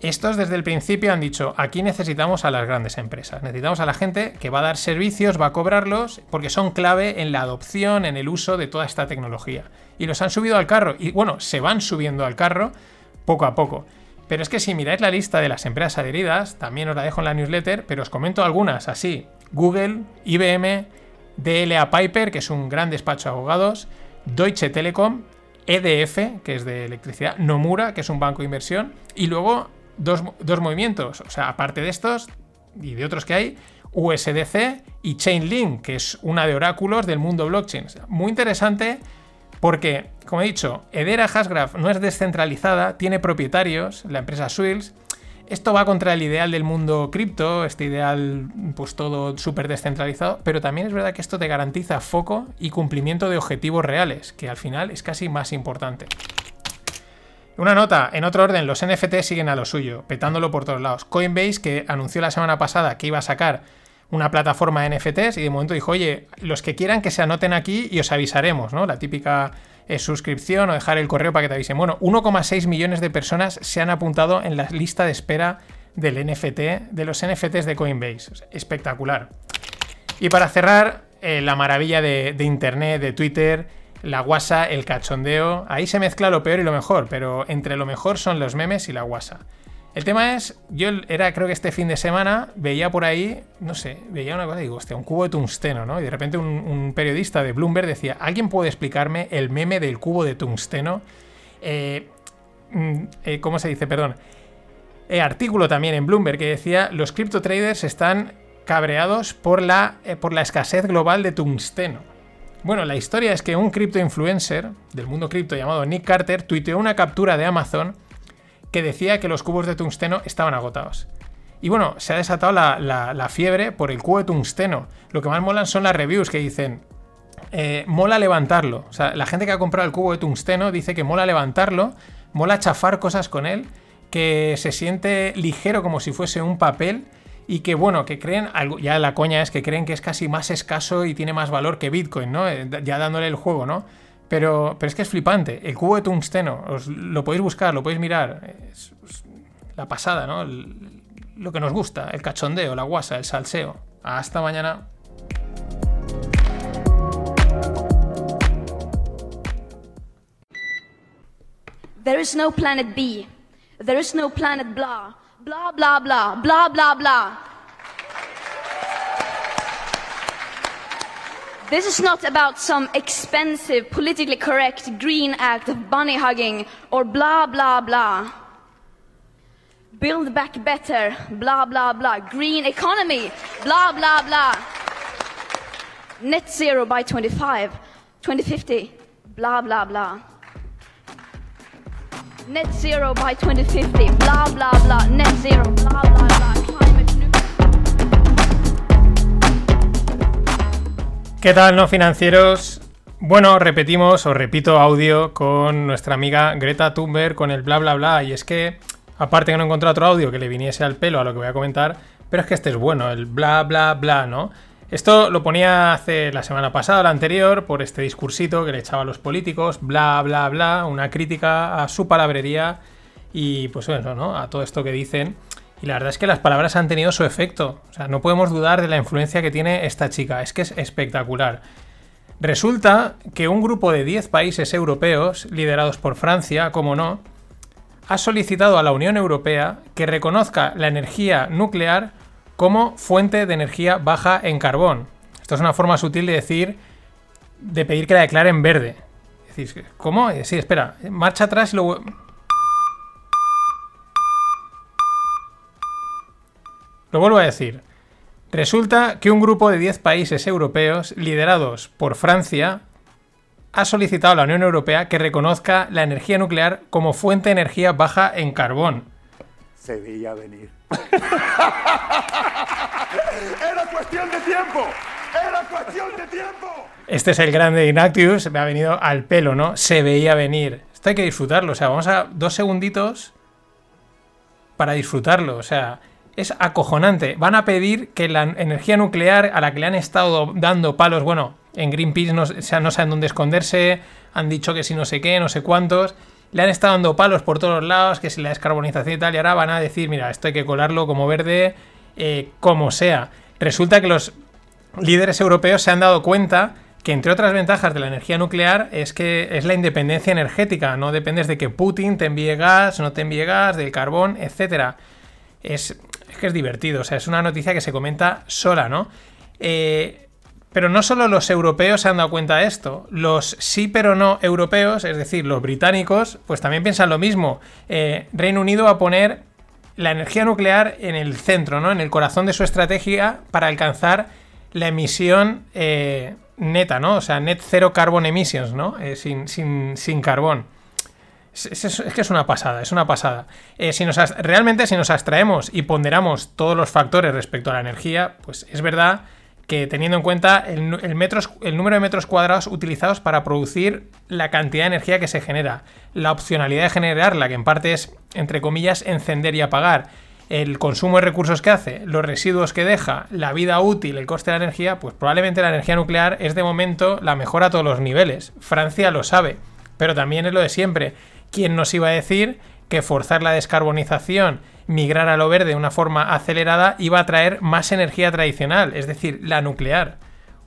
estos desde el principio han dicho, aquí necesitamos a las grandes empresas, necesitamos a la gente que va a dar servicios, va a cobrarlos, porque son clave en la adopción, en el uso de toda esta tecnología. Y los han subido al carro, y bueno, se van subiendo al carro poco a poco. Pero es que si miráis la lista de las empresas adheridas, también os la dejo en la newsletter, pero os comento algunas así. Google, IBM, DLA Piper, que es un gran despacho de abogados, Deutsche Telekom, EDF, que es de electricidad, Nomura, que es un banco de inversión, y luego dos, movimientos, o sea, aparte de estos y de otros que hay, USDC y Chainlink, que es una de oráculos del mundo blockchain. Muy interesante porque, como he dicho, Edera Hashgraph no es descentralizada, tiene propietarios, la empresa Swills, esto va contra el ideal del mundo cripto, este ideal pues todo súper descentralizado, pero también es verdad que esto te garantiza foco y cumplimiento de objetivos reales, que al final es casi más importante. Una nota, en otro orden, los NFT siguen a lo suyo, petándolo por todos lados. Coinbase, que anunció la semana pasada que iba a sacar una plataforma de NFTs y de momento dijo, oye, los que quieran que se anoten aquí y os avisaremos, ¿no? La típica suscripción o dejar el correo para que te avisen. Bueno, 1,6 millones de personas se han apuntado en la lista de espera del NFT, de los NFTs de Coinbase. Espectacular. Y para cerrar, eh, la maravilla de, de, Internet, de Twitter, la guasa, el cachondeo. Ahí se mezcla lo peor y lo mejor, pero entre lo mejor son los memes y la guasa. El tema es, yo era, creo que este fin de semana, veía por ahí, no sé, veía una cosa y digo, hostia, un cubo de tungsteno, ¿no? Y de repente un, periodista de Bloomberg decía, ¿alguien puede explicarme el meme del cubo de tungsteno? Eh, mm, eh, ¿Cómo se dice? Perdón. Eh, artículo también en Bloomberg que decía, los cripto traders están cabreados por la, por la escasez global de tungsteno. Bueno, la historia es que un cripto influencer del mundo cripto llamado Nick Carter tuiteó una captura de Amazon que decía que los cubos de tungsteno estaban agotados. Y bueno, se ha desatado la, fiebre por el cubo de tungsteno. Lo que más molan son las reviews que dicen, eh, mola levantarlo. O sea, la gente que ha comprado el cubo de tungsteno dice que mola levantarlo, mola chafar cosas con él, que se siente ligero como si fuese un papel y que bueno, que creen, ya la coña es que creen que es casi más escaso y tiene más valor que Bitcoin, ¿no? Eh, ya dándole el juego, ¿no? Pero, pero es que es flipante. El cubo de tungsteno, os, lo podéis buscar, lo podéis mirar. Es, la pasada, ¿no? lo que nos gusta, el cachondeo, la guasa, el salseo. Hasta mañana. There is no planet B. There is no planet blah. Blah, blah, blah. Blah, blah, blah. This is not about some expensive, politically correct green act of bunny hugging or blah, blah, blah. Build back better, blah, blah, blah. Green economy, blah, blah, blah. Net zero by 25, 2050, blah, blah, blah. Net zero by 2050, blah, blah, blah. Net zero, blah, blah, blah. ¿Qué tal, no financieros? Bueno, repetimos o repito audio con nuestra amiga Greta Thunberg con el bla bla bla. Y es que, aparte que no encontré otro audio que le viniese al pelo a lo que voy a comentar, pero es que este es bueno, el bla bla bla, ¿no? Esto lo ponía hace la semana pasada, la anterior, por este discursito que le echaba a los políticos, bla bla bla, una crítica a su palabrería y pues eso, ¿no? A todo esto que dicen. Y la verdad es que las palabras han tenido su efecto. O sea, no podemos dudar de la influencia que tiene esta chica. Es que es espectacular. Resulta que un grupo de 10 países europeos, liderados por Francia, como no, ha solicitado a la Unión Europea que reconozca la energía nuclear como fuente de energía baja en carbón. Esto es una forma sutil de decir, de pedir que la declaren verde. ¿cómo? Sí, espera, marcha atrás y luego... Lo vuelvo a decir. Resulta que un grupo de 10 países europeos, liderados por Francia, ha solicitado a la Unión Europea que reconozca la energía nuclear como fuente de energía baja en carbón. Se veía venir. Era cuestión de tiempo. Era cuestión de tiempo. Este es el grande Inactius, me ha venido al pelo, ¿no? Se veía venir. Esto hay que disfrutarlo, o sea, vamos a dos segunditos para disfrutarlo, o sea, es acojonante. Van a pedir que la energía nuclear a la que le han estado dando palos, bueno, en Greenpeace no, o no saben dónde esconderse, han dicho que si no sé qué, no sé cuántos, le han estado dando palos por todos lados, que si la descarbonización y tal, y ahora van a decir, mira, esto hay que colarlo como verde, eh, como sea. Resulta que los líderes europeos se han dado cuenta que entre otras ventajas de la energía nuclear es que es la independencia energética, no dependes de que Putin te envíe gas, no te envíe gas, del carbón. Es, es que es divertido, o sea, es una noticia que se comenta sola, ¿no? Eh, pero no solo los europeos se han dado cuenta de esto, los sí pero no europeos, es decir, los británicos, pues también piensan lo mismo. Eh, Reino Unido va a poner la energía nuclear en el centro, ¿no? En el corazón de su estrategia para alcanzar la emisión eh, neta, ¿no? O sea, net zero carbon emissions, ¿no? Sin, sin, sin carbón. Es, que es una pasada, es una pasada. Eh, si nos realmente, si nos abstraemos y ponderamos todos los factores respecto a la energía, pues es verdad que teniendo en cuenta el metros, el número de metros cuadrados utilizados para producir la cantidad de energía que se genera, la opcionalidad de generarla, que en parte es, entre comillas, encender y apagar, el consumo de recursos que hace, los residuos que deja, la vida útil, el coste de la energía, pues probablemente la energía nuclear es de momento la mejor a todos los niveles. Francia lo sabe, pero también es lo de siempre. ¿Quién nos iba a decir que forzar la descarbonización, migrar a lo verde de una forma acelerada, iba a traer más energía tradicional, es decir, la nuclear?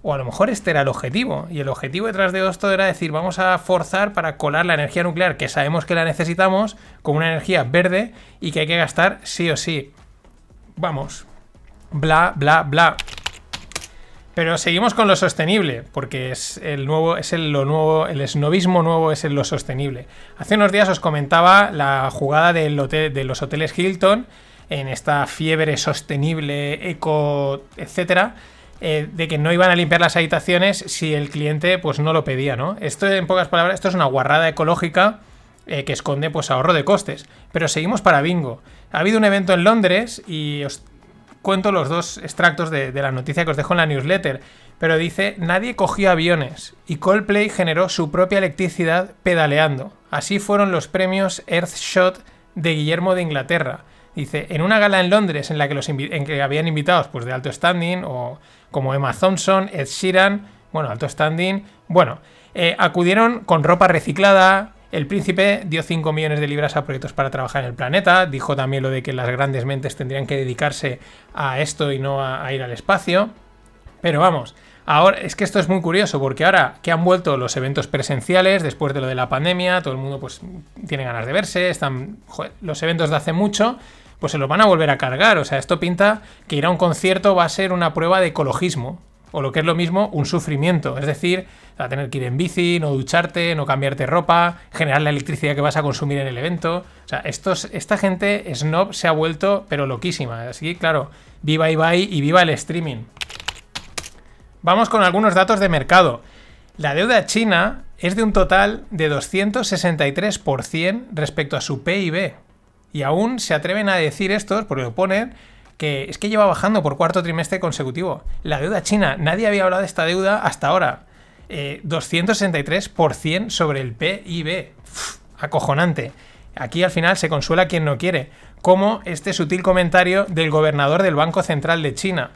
O a lo mejor este era el objetivo. Y el objetivo detrás de esto era decir, vamos a forzar para colar la energía nuclear, que sabemos que la necesitamos, como una energía verde y que hay que gastar sí o sí. Vamos. Bla, bla, bla. Pero seguimos con lo sostenible, porque es el nuevo, es el, lo nuevo, el esnovismo nuevo es el lo sostenible. Hace unos días os comentaba la jugada de los hoteles Hilton en esta fiebre sostenible, eco, etcétera, eh, de que no iban a limpiar las habitaciones si el cliente pues no lo pedía, ¿no? Esto en pocas palabras, esto es una guarrada ecológica eh, que esconde pues ahorro de costes. Pero seguimos para bingo. Ha habido un evento en Londres y os cuento los dos extractos de, la noticia que os dejo en la newsletter. Pero dice, nadie cogió aviones y Coldplay generó su propia electricidad pedaleando. Así fueron los premios Earthshot de Guillermo de Inglaterra. Dice, en una gala en Londres en la que, los en que habían invitados pues, de alto standing, o como Emma Thompson, Ed Sheeran, bueno, alto standing, bueno, eh, acudieron con ropa reciclada, el príncipe dio 5 millones de libras a proyectos para trabajar en el planeta. Dijo también lo de que las grandes mentes tendrían que dedicarse a esto y no a, ir al espacio. Pero vamos, ahora es que esto es muy curioso porque ahora que han vuelto los eventos presenciales después de lo de la pandemia, todo el mundo pues tiene ganas de verse, están los eventos de hace mucho, pues se los van a volver a cargar. O sea, esto pinta que ir a un concierto va a ser una prueba de ecologismo. O lo que es lo mismo, un sufrimiento. Es decir, a tener que ir en bici, no ducharte, no cambiarte ropa, generar la electricidad que vas a consumir en el evento. O sea, esta gente snob se ha vuelto, pero loquísima. Así que, claro, viva Ibai y viva el streaming. Vamos con algunos datos de mercado. La deuda china es de un total de 263% respecto a su PIB. Y aún se atreven a decir estos, porque lo ponen, que es que lleva bajando por cuarto trimestre consecutivo. La deuda china, nadie había hablado de esta deuda hasta ahora. Eh, 263% sobre el PIB. Acojonante. Aquí al final se consuela quien no quiere. Como este sutil comentario del gobernador del Banco Central de China,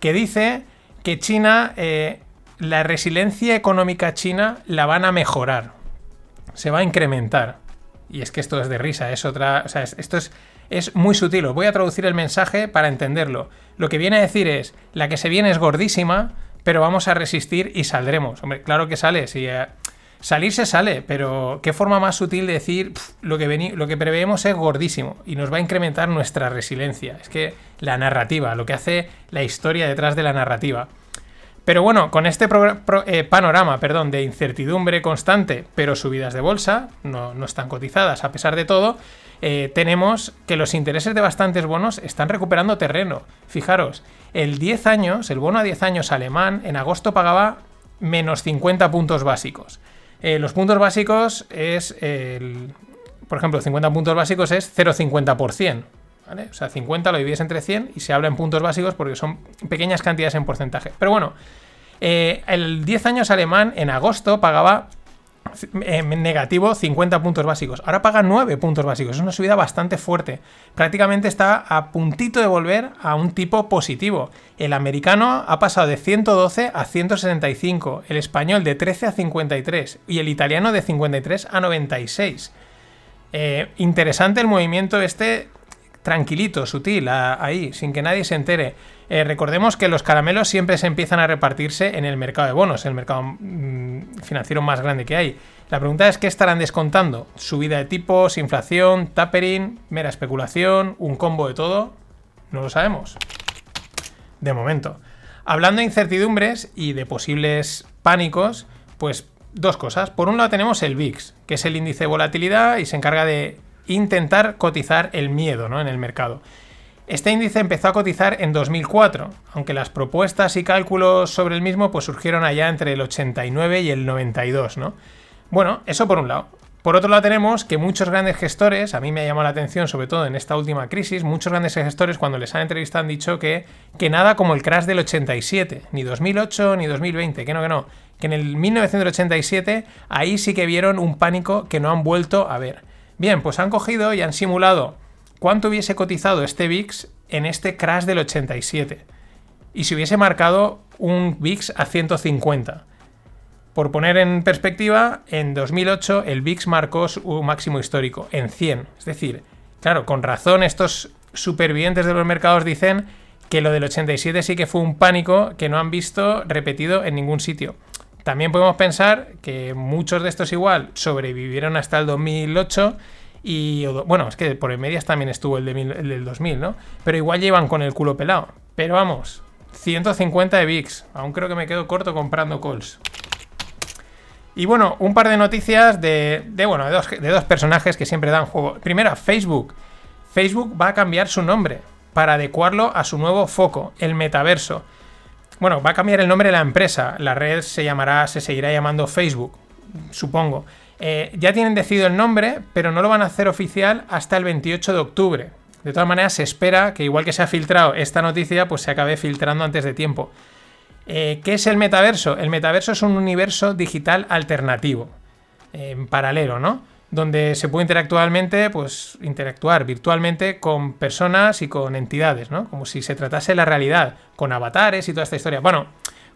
que dice que China, eh, la resiliencia económica china la van a mejorar. Se va a incrementar. Y es que esto es de risa, es otra. O sea, es- esto es, es muy sutil. Os voy a traducir el mensaje para entenderlo. Lo que viene a decir es: la que se viene es gordísima, pero vamos a resistir y saldremos. Hombre, claro que sale. Si, eh, salir se sale, pero qué forma más sutil de decir "Pf, lo que, lo que preveemos es gordísimo y nos va a incrementar nuestra resiliencia. Es que la narrativa, lo que hace la historia detrás de la narrativa. Pero bueno, con este eh, panorama perdón, de incertidumbre constante, pero subidas de bolsa, no, no están cotizadas a pesar de todo, eh, tenemos que los intereses de bastantes bonos están recuperando terreno. Fijaros, el 10 años, el bono a 10 años alemán, en agosto pagaba menos 50 puntos básicos. Eh, los puntos básicos es, el, por ejemplo, 50 puntos básicos es 0,50%. ¿vale? O sea, 50 lo divides entre 100 y se habla en puntos básicos porque son pequeñas cantidades en porcentaje. Pero bueno, eh, el 10 años alemán en agosto pagaba eh, negativo 50 puntos básicos. Ahora paga 9 puntos básicos. Es una subida bastante fuerte. Prácticamente está a puntito de volver a un tipo positivo. El americano ha pasado de 112 a 165. El español de 13 a 53. Y el italiano de 53 a 96. Eh, interesante el movimiento este tranquilito, sutil, ahí, sin que nadie se entere. Eh, recordemos que los caramelos siempre se empiezan a repartirse en el mercado de bonos, el mercado mm, financiero más grande que hay. La pregunta es qué estarán descontando. Subida de tipos, inflación, tapering, mera especulación, un combo de todo. No lo sabemos. De momento. Hablando de incertidumbres y de posibles pánicos, pues dos cosas. Por un lado tenemos el VIX, que es el índice de volatilidad y se encarga de intentar cotizar el miedo ¿no? en el mercado. Este índice empezó a cotizar en 2004, aunque las propuestas y cálculos sobre el mismo pues, surgieron allá entre el 89 y el 92, ¿no? Bueno, eso por un lado. Por otro lado tenemos que muchos grandes gestores, a mí me ha llamado la atención sobre todo en esta última crisis, muchos grandes gestores cuando les han entrevistado han dicho que, que nada como el crash del 87, ni 2008 ni 2020, que no, que no, que en el 1987 ahí sí que vieron un pánico que no han vuelto a ver. Bien, pues han cogido y han simulado cuánto hubiese cotizado este VIX en este crash del 87 y si hubiese marcado un VIX a 150. Por poner en perspectiva, en 2008 el VIX marcó su máximo histórico en 100. Es decir, claro, con razón estos supervivientes de los mercados dicen que lo del 87 sí que fue un pánico que no han visto repetido en ningún sitio. También podemos pensar que muchos de estos igual sobrevivieron hasta el 2008 y bueno, es que por en medias también estuvo el, de mil- el del 2000, ¿no? Pero igual llevan con el culo pelado. Pero vamos, 150 de VIX. Aún creo que me quedo corto comprando calls. Y bueno, un par de noticias de, de, bueno, de dos, de dos personajes que siempre dan juego. Primera, Facebook. Facebook va a cambiar su nombre para adecuarlo a su nuevo foco, el metaverso. Bueno, va a cambiar el nombre de la empresa. La red se llamará, se seguirá llamando Facebook, supongo. Eh, ya tienen decidido el nombre, pero no lo van a hacer oficial hasta el 28 de octubre. De todas maneras, se espera que igual que se ha filtrado esta noticia, pues se acabe filtrando antes de tiempo. Eh, ¿Qué es el metaverso? El metaverso es un universo digital alternativo, en paralelo, ¿no? Donde se puede interactualmente, pues interactuar virtualmente con personas y con entidades, ¿no? Como si se tratase la realidad, con avatares y toda esta historia. Bueno,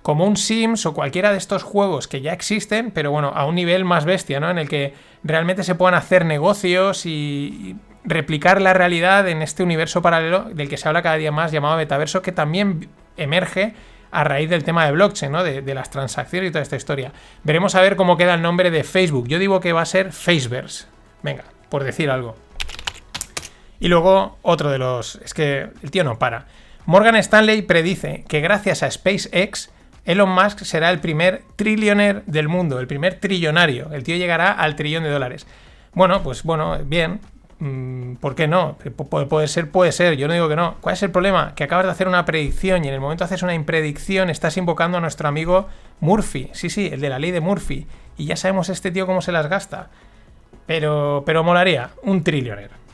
como un Sims o cualquiera de estos juegos que ya existen, pero bueno, a un nivel más bestia, ¿no? En el que realmente se puedan hacer negocios y, replicar la realidad en este universo paralelo del que se habla cada día más llamado metaverso, que también emerge a raíz del tema de blockchain, ¿no? De las transacciones y toda esta historia. Veremos a ver cómo queda el nombre de Facebook. Yo digo que va a ser Faceverse. Venga, por decir algo. Y luego otro de los... Es que el tío no para. Morgan Stanley predice que gracias a SpaceX, Elon Musk será el primer trillionaire del mundo, el primer trillonario. El tío llegará al trillón de dólares. Bueno, pues bueno, bien. Mm, ¿Por qué no? Puede ser, puede ser, yo no digo que no. ¿Cuál es el problema? Que acabas de hacer una predicción y en el momento haces una impredicción estás invocando a nuestro amigo Murphy. Sí, sí, el de la ley de Murphy. Y ya sabemos este tío cómo se las gasta. Pero, pero molaría, un trillionaire.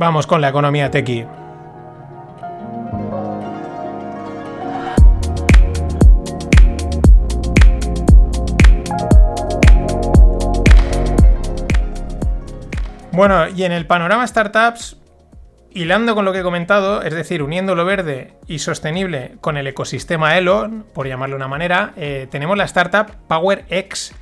Vamos con la economía tequi. Bueno, y en el panorama startups, hilando con lo que he comentado, es decir, uniendo lo verde y sostenible con el ecosistema Elon, por llamarlo de una manera, eh, tenemos la startup PowerX.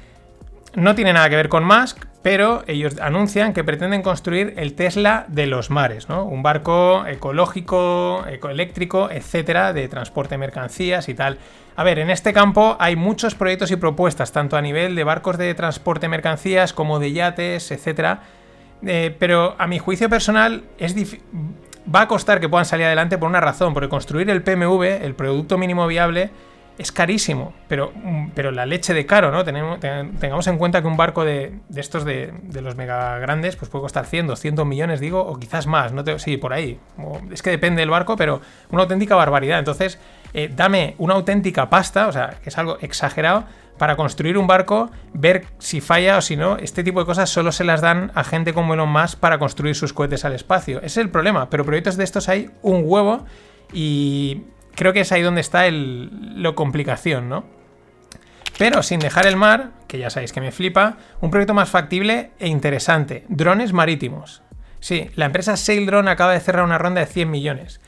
No tiene nada que ver con Musk, pero ellos anuncian que pretenden construir el Tesla de los mares, ¿no? Un barco ecológico, ecoeléctrico, etcétera, de transporte de mercancías y tal. A ver, en este campo hay muchos proyectos y propuestas, tanto a nivel de barcos de transporte de mercancías como de yates, etcétera. Eh, pero a mi juicio personal es va a costar que puedan salir adelante por una razón, porque construir el PMV, el producto mínimo viable, es carísimo, pero, mm, pero la leche de caro, ¿no? Tenemos, tengamos en cuenta que un barco de, estos de, los mega grandes pues puede costar 100, 200 millones, digo, o quizás más, no sí, por ahí. es que depende del barco, pero una auténtica barbaridad. Entonces, eh, dame una auténtica pasta, o sea, que es algo exagerado, para construir un barco, ver si falla o si no. Este tipo de cosas solo se las dan a gente como Elon Musk para construir sus cohetes al espacio. Ese es el problema, pero proyectos de estos hay un huevo y creo que es ahí donde está el, lo complicación, ¿no? Pero sin dejar el mar, que ya sabéis que me flipa, un proyecto más factible e interesante, drones marítimos. Sí, la empresa Saildrone acaba de cerrar una ronda de 100 millones.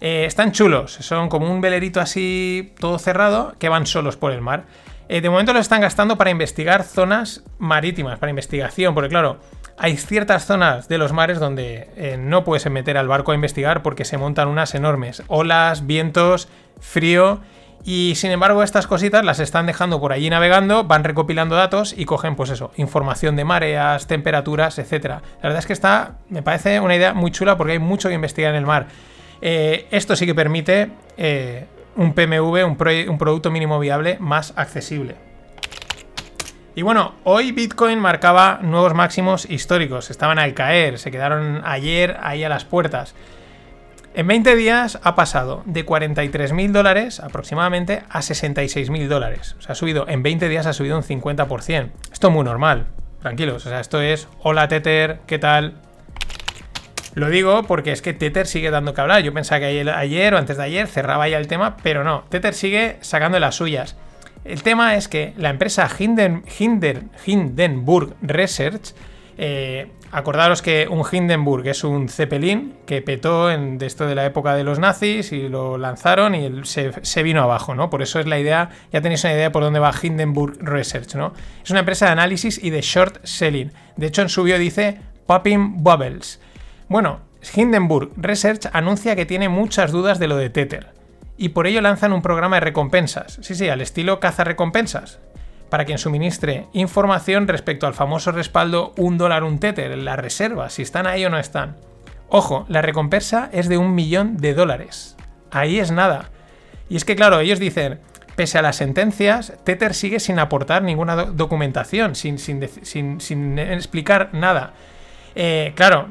Eh, están chulos, son como un velerito así todo cerrado que van solos por el mar. Eh, de momento lo están gastando para investigar zonas marítimas, para investigación, porque claro, hay ciertas zonas de los mares donde eh, no puedes meter al barco a investigar porque se montan unas enormes olas, vientos, frío. Y sin embargo, estas cositas las están dejando por allí navegando, van recopilando datos y cogen, pues eso, información de mareas, temperaturas, etc. La verdad es que está, me parece una idea muy chula porque hay mucho que investigar en el mar. Eh, esto sí que permite eh, un PMV, un producto mínimo viable más accesible. Y bueno, hoy Bitcoin marcaba nuevos máximos históricos, estaban al caer, se quedaron ayer ahí a las puertas. En 20 días ha pasado de 43.000 dólares aproximadamente a 66.000 dólares. O sea, ha subido, en 20 días ha subido un 50%. Esto es muy normal, tranquilos. O sea, esto es, hola Tether, ¿qué tal? Lo digo porque es que Tether sigue dando que hablar. Yo pensaba que ayer, o antes de ayer cerraba ya el tema, pero no. Tether sigue sacando las suyas. El tema es que la empresa Hindenburg Research, eh, acordaros que un Hindenburg es un Zeppelin que petó en de esto de la época de los nazis y lo lanzaron y se, vino abajo, ¿no? Por eso es la idea, ya tenéis una idea por dónde va Hindenburg Research, ¿no? Es una empresa de análisis y de short selling. De hecho, en su bio dice Popping Bubbles. Bueno, Hindenburg Research anuncia que tiene muchas dudas de lo de Tether y por ello lanzan un programa de recompensas. Sí, sí, al estilo caza recompensas. Para quien suministre información respecto al famoso respaldo un dólar un tether la reserva, si están ahí o no están. Ojo, la recompensa es de un millón de dólares. Ahí es nada. Y es que claro, ellos dicen, pese a las sentencias, Tether sigue sin aportar ninguna documentación, sin, sin, explicar nada. Eh, claro,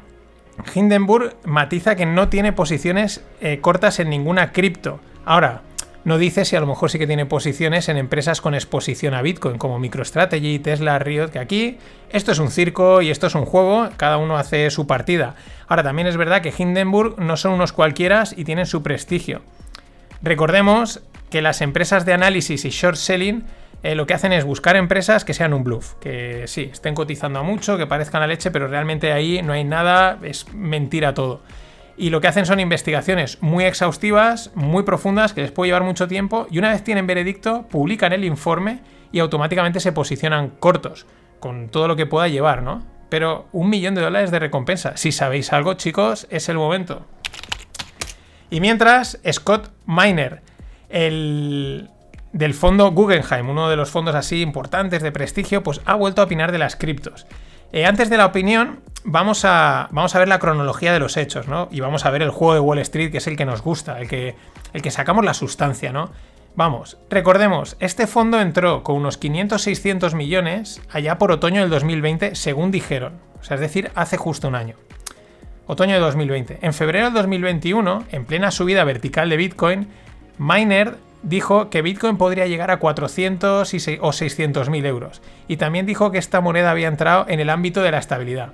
Hindenburg matiza que no tiene posiciones eh, cortas en ninguna cripto. Ahora, no dice si a lo mejor sí que tiene posiciones en empresas con exposición a Bitcoin, como MicroStrategy, Tesla, Riot, que aquí esto es un circo y esto es un juego, cada uno hace su partida. Ahora, también es verdad que Hindenburg no son unos cualquiera y tienen su prestigio. Recordemos que las empresas de análisis y short selling eh, lo que hacen es buscar empresas que sean un bluff, que sí, estén cotizando a mucho, que parezcan a leche, pero realmente ahí no hay nada, es mentira todo y lo que hacen son investigaciones muy exhaustivas, muy profundas, que les puede llevar mucho tiempo, y una vez tienen veredicto, publican el informe y automáticamente se posicionan cortos, con todo lo que pueda llevar, ¿no? Pero un millón de dólares de recompensa. Si sabéis algo, chicos, es el momento. Y mientras, Scott Miner, el del fondo Guggenheim, uno de los fondos así importantes de prestigio, pues ha vuelto a opinar de las criptos. Eh, antes de la opinión, vamos a, vamos a ver la cronología de los hechos, ¿no? Y vamos a ver el juego de Wall Street, que es el que nos gusta, el que, el que sacamos la sustancia, ¿no? Vamos, recordemos, este fondo entró con unos 500-600 millones allá por otoño del 2020, según dijeron. O sea, es decir, hace justo un año. Otoño de 2020. En febrero del 2021, en plena subida vertical de Bitcoin, Miner dijo que Bitcoin podría llegar a 400 o 600 mil euros. Y también dijo que esta moneda había entrado en el ámbito de la estabilidad.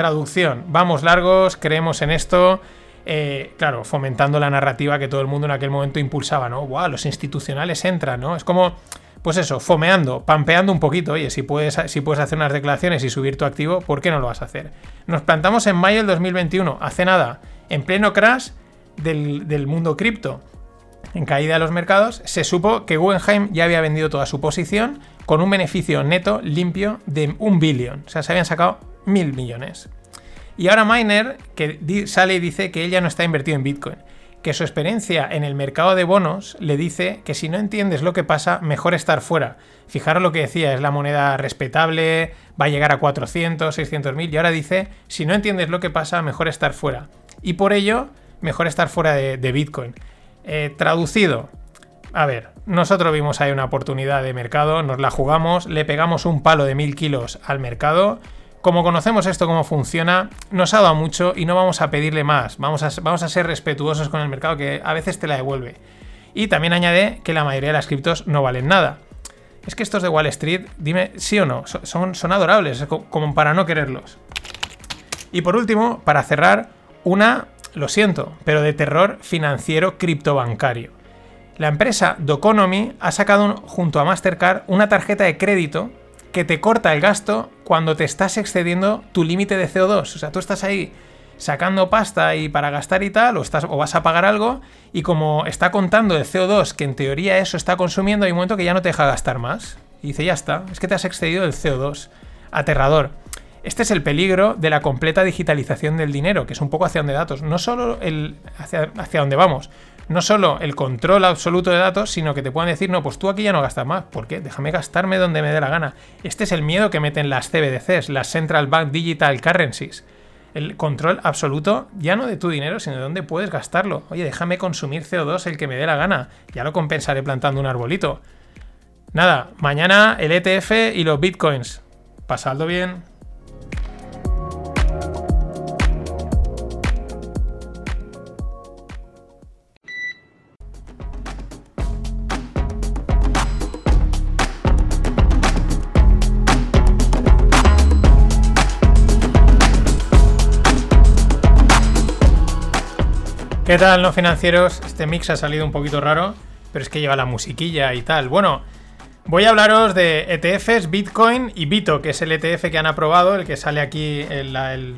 Traducción, vamos largos, creemos en esto. Eh, claro, fomentando la narrativa que todo el mundo en aquel momento impulsaba, ¿no? ¡Wow! Los institucionales entran, ¿no? Es como, pues eso, fomeando, pampeando un poquito. Oye, si puedes, si puedes hacer unas declaraciones y subir tu activo, ¿por qué no lo vas a hacer? Nos plantamos en mayo del 2021, hace nada, en pleno crash del, del mundo cripto. en caída de los mercados, se supo que Guggenheim ya había vendido toda su posición con un beneficio neto limpio de un billón. O sea, se habían sacado mil millones. Y ahora Miner, que sale y dice que ella no está invertido en Bitcoin, que su experiencia en el mercado de bonos le dice que si no entiendes lo que pasa, mejor estar fuera. Fijaros lo que decía, es la moneda respetable, va a llegar a 400, 600 mil, y ahora dice, si no entiendes lo que pasa, mejor estar fuera. Y por ello, mejor estar fuera de, Bitcoin. Eh, traducido, a ver, nosotros vimos ahí una oportunidad de mercado, nos la jugamos, le pegamos un palo de mil kilos al mercado como conocemos esto, cómo funciona, nos ha dado mucho y no vamos a pedirle más. Vamos a, ser respetuosos con el mercado que a veces te la devuelve. Y también añade que la mayoría de las criptos no valen nada. Es que estos de Wall Street, dime sí o no, son, son adorables, como para no quererlos. Y por último, para cerrar, una, lo siento, pero de terror financiero criptobancario. La empresa Doconomy ha sacado junto a Mastercard una tarjeta de crédito que te corta el gasto cuando te estás excediendo tu límite de CO2. O sea, tú estás ahí sacando pasta y para gastar y tal, o, estás, o vas a pagar algo, y como está contando el CO2, que en teoría eso está consumiendo, hay un momento que ya no te deja gastar más. Y dice, ya está, es que te has excedido el CO2. Aterrador. Este es el peligro de la completa digitalización del dinero, que es un poco hacia donde datos, no solo el hacia, hacia dónde vamos, no solo el control absoluto de datos, sino que te puedan decir, no, pues tú aquí ya no gastas más. ¿Por qué? Déjame gastarme donde me dé la gana. Este es el miedo que meten las CBDCs, las Central Bank Digital Currencies. El control absoluto, ya no de tu dinero, sino de dónde puedes gastarlo. Oye, déjame consumir CO2 el que me dé la gana. Ya lo compensaré plantando un arbolito. Nada, mañana el ETF y los bitcoins. Pasadlo bien. ¿Qué tal, no financieros? Este mix ha salido un poquito raro, pero es que lleva la musiquilla y tal. Bueno, voy a hablaros de ETFs, Bitcoin y Bito, que es el ETF que han aprobado, el que sale aquí el, el,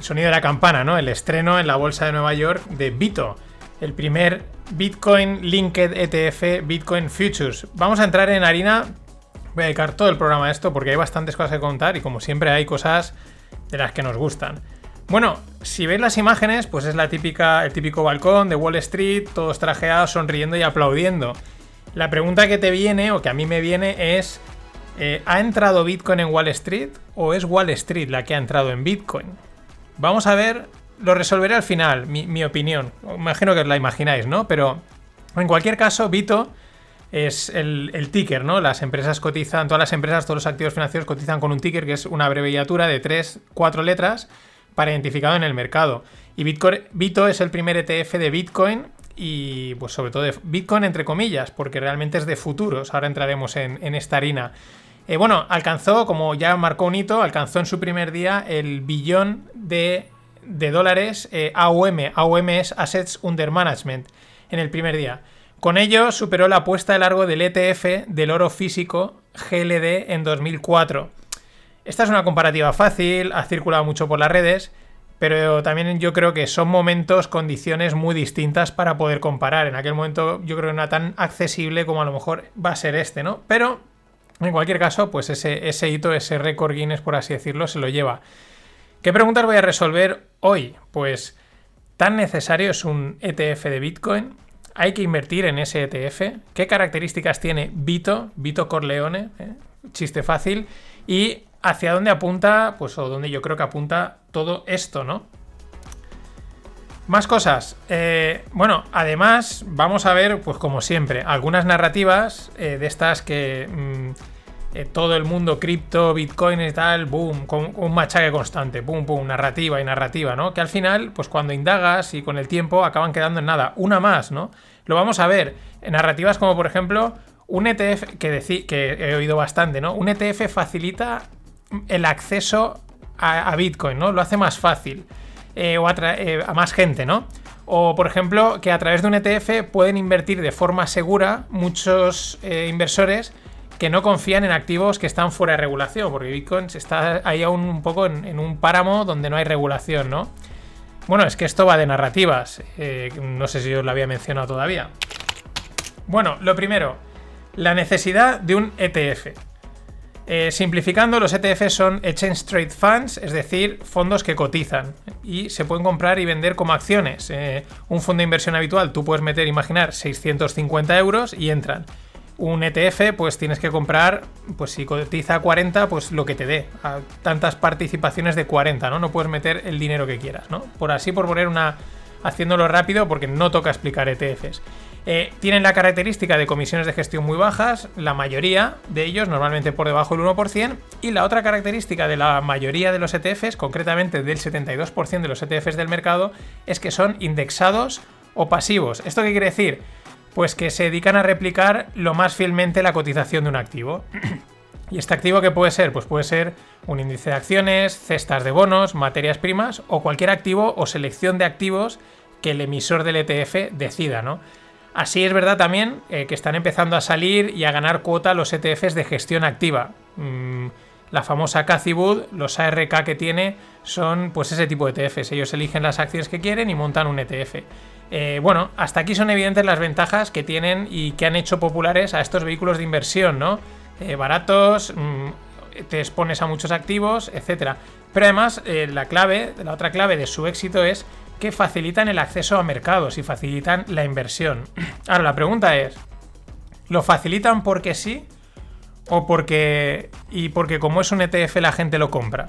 sonido de la campana, ¿no? El estreno en la bolsa de Nueva York de Bito, el primer Bitcoin Linked ETF Bitcoin Futures. Vamos a entrar en harina. Voy a dedicar todo el programa a esto porque hay bastantes cosas que contar y como siempre hay cosas de las que nos gustan. Bueno, si veis las imágenes, pues es la típica, el típico balcón de Wall Street, todos trajeados, sonriendo y aplaudiendo. La pregunta que te viene, o que a mí me viene, es: eh, ¿ha entrado Bitcoin en Wall Street o es Wall Street la que ha entrado en Bitcoin? Vamos a ver, lo resolveré al final, mi, opinión. Imagino que os la imagináis, ¿no? Pero en cualquier caso, Bito es el, el, ticker, ¿no? Las empresas cotizan, todas las empresas, todos los activos financieros cotizan con un ticker que es una abreviatura de 3, 4 letras para identificado en el mercado. Y Bitcoin, Bito es el primer ETF de Bitcoin y pues sobre todo de Bitcoin entre comillas, porque realmente es de futuros. Ahora entraremos en, esta harina. Eh, bueno, alcanzó, como ya marcó un hito, alcanzó en su primer día el billón de, dólares eh, AUM. AUM es Assets Under Management en el primer día. Con ello superó la apuesta de largo del ETF del oro físico GLD en 2004. Esta es una comparativa fácil, ha circulado mucho por las redes, pero también yo creo que son momentos, condiciones muy distintas para poder comparar. En aquel momento yo creo que no era tan accesible como a lo mejor va a ser este, ¿no? Pero en cualquier caso, pues ese, hito, ese récord Guinness, por así decirlo, se lo lleva. ¿Qué preguntas voy a resolver hoy? Pues, ¿tan necesario es un ETF de Bitcoin? ¿Hay que invertir en ese ETF? ¿Qué características tiene Bito, Bito Corleone? ¿eh? Chiste fácil. Y hacia dónde apunta, pues o dónde yo creo que apunta todo esto, ¿no? Más cosas. Eh, bueno, además vamos a ver, pues como siempre, algunas narrativas eh, de estas que mm, eh, todo el mundo cripto, bitcoin y tal, boom, con un machaque constante, boom, boom, narrativa y narrativa, ¿no? Que al final, pues cuando indagas y con el tiempo acaban quedando en nada. Una más, ¿no? Lo vamos a ver en narrativas como por ejemplo un ETF que, que he oído bastante, ¿no? Un ETF facilita el acceso a, Bitcoin, ¿no? Lo hace más fácil eh, o eh, a, más gente, ¿no? O, por ejemplo, que a través de un ETF pueden invertir de forma segura muchos eh, inversores que no confían en activos que están fuera de regulación, porque Bitcoin está ahí aún un poco en, un páramo donde no hay regulación, ¿no? Bueno, es que esto va de narrativas, no sé si os lo había mencionado todavía. Bueno, lo primero, la necesidad de un ETF. Eh, simplificando, los ETFs son Exchange Trade Funds, es decir, fondos que cotizan y se pueden comprar y vender como acciones. Eh, un fondo de inversión habitual, tú puedes meter, imaginar, 650 euros y entran. Un ETF, pues tienes que comprar, pues si cotiza 40, pues lo que te dé, a tantas participaciones de 40, ¿no? No puedes meter el dinero que quieras, ¿no? Por así, por poner una, haciéndolo rápido, porque no toca explicar ETFs. Eh, tienen la característica de comisiones de gestión muy bajas, la mayoría de ellos normalmente por debajo del 1%, y la otra característica de la mayoría de los ETFs, concretamente del 72% de los ETFs del mercado, es que son indexados o pasivos. ¿Esto qué quiere decir? Pues que se dedican a replicar lo más fielmente la cotización de un activo. ¿Y este activo qué puede ser? Pues puede ser un índice de acciones, cestas de bonos, materias primas o cualquier activo o selección de activos que el emisor del ETF decida, ¿no? Así es verdad también eh, que están empezando a salir y a ganar cuota los ETFs de gestión activa. Mm, la famosa Cathy Wood, los ARK que tiene son pues ese tipo de ETFs. Ellos eligen las acciones que quieren y montan un ETF. Eh, bueno, hasta aquí son evidentes las ventajas que tienen y que han hecho populares a estos vehículos de inversión, ¿no? Eh, baratos, mm, te expones a muchos activos, etc. Pero además, la clave, la otra clave de su éxito es que facilitan el acceso a mercados y facilitan la inversión. Ahora, la pregunta es, ¿lo facilitan porque sí o porque y porque como es un ETF la gente lo compra?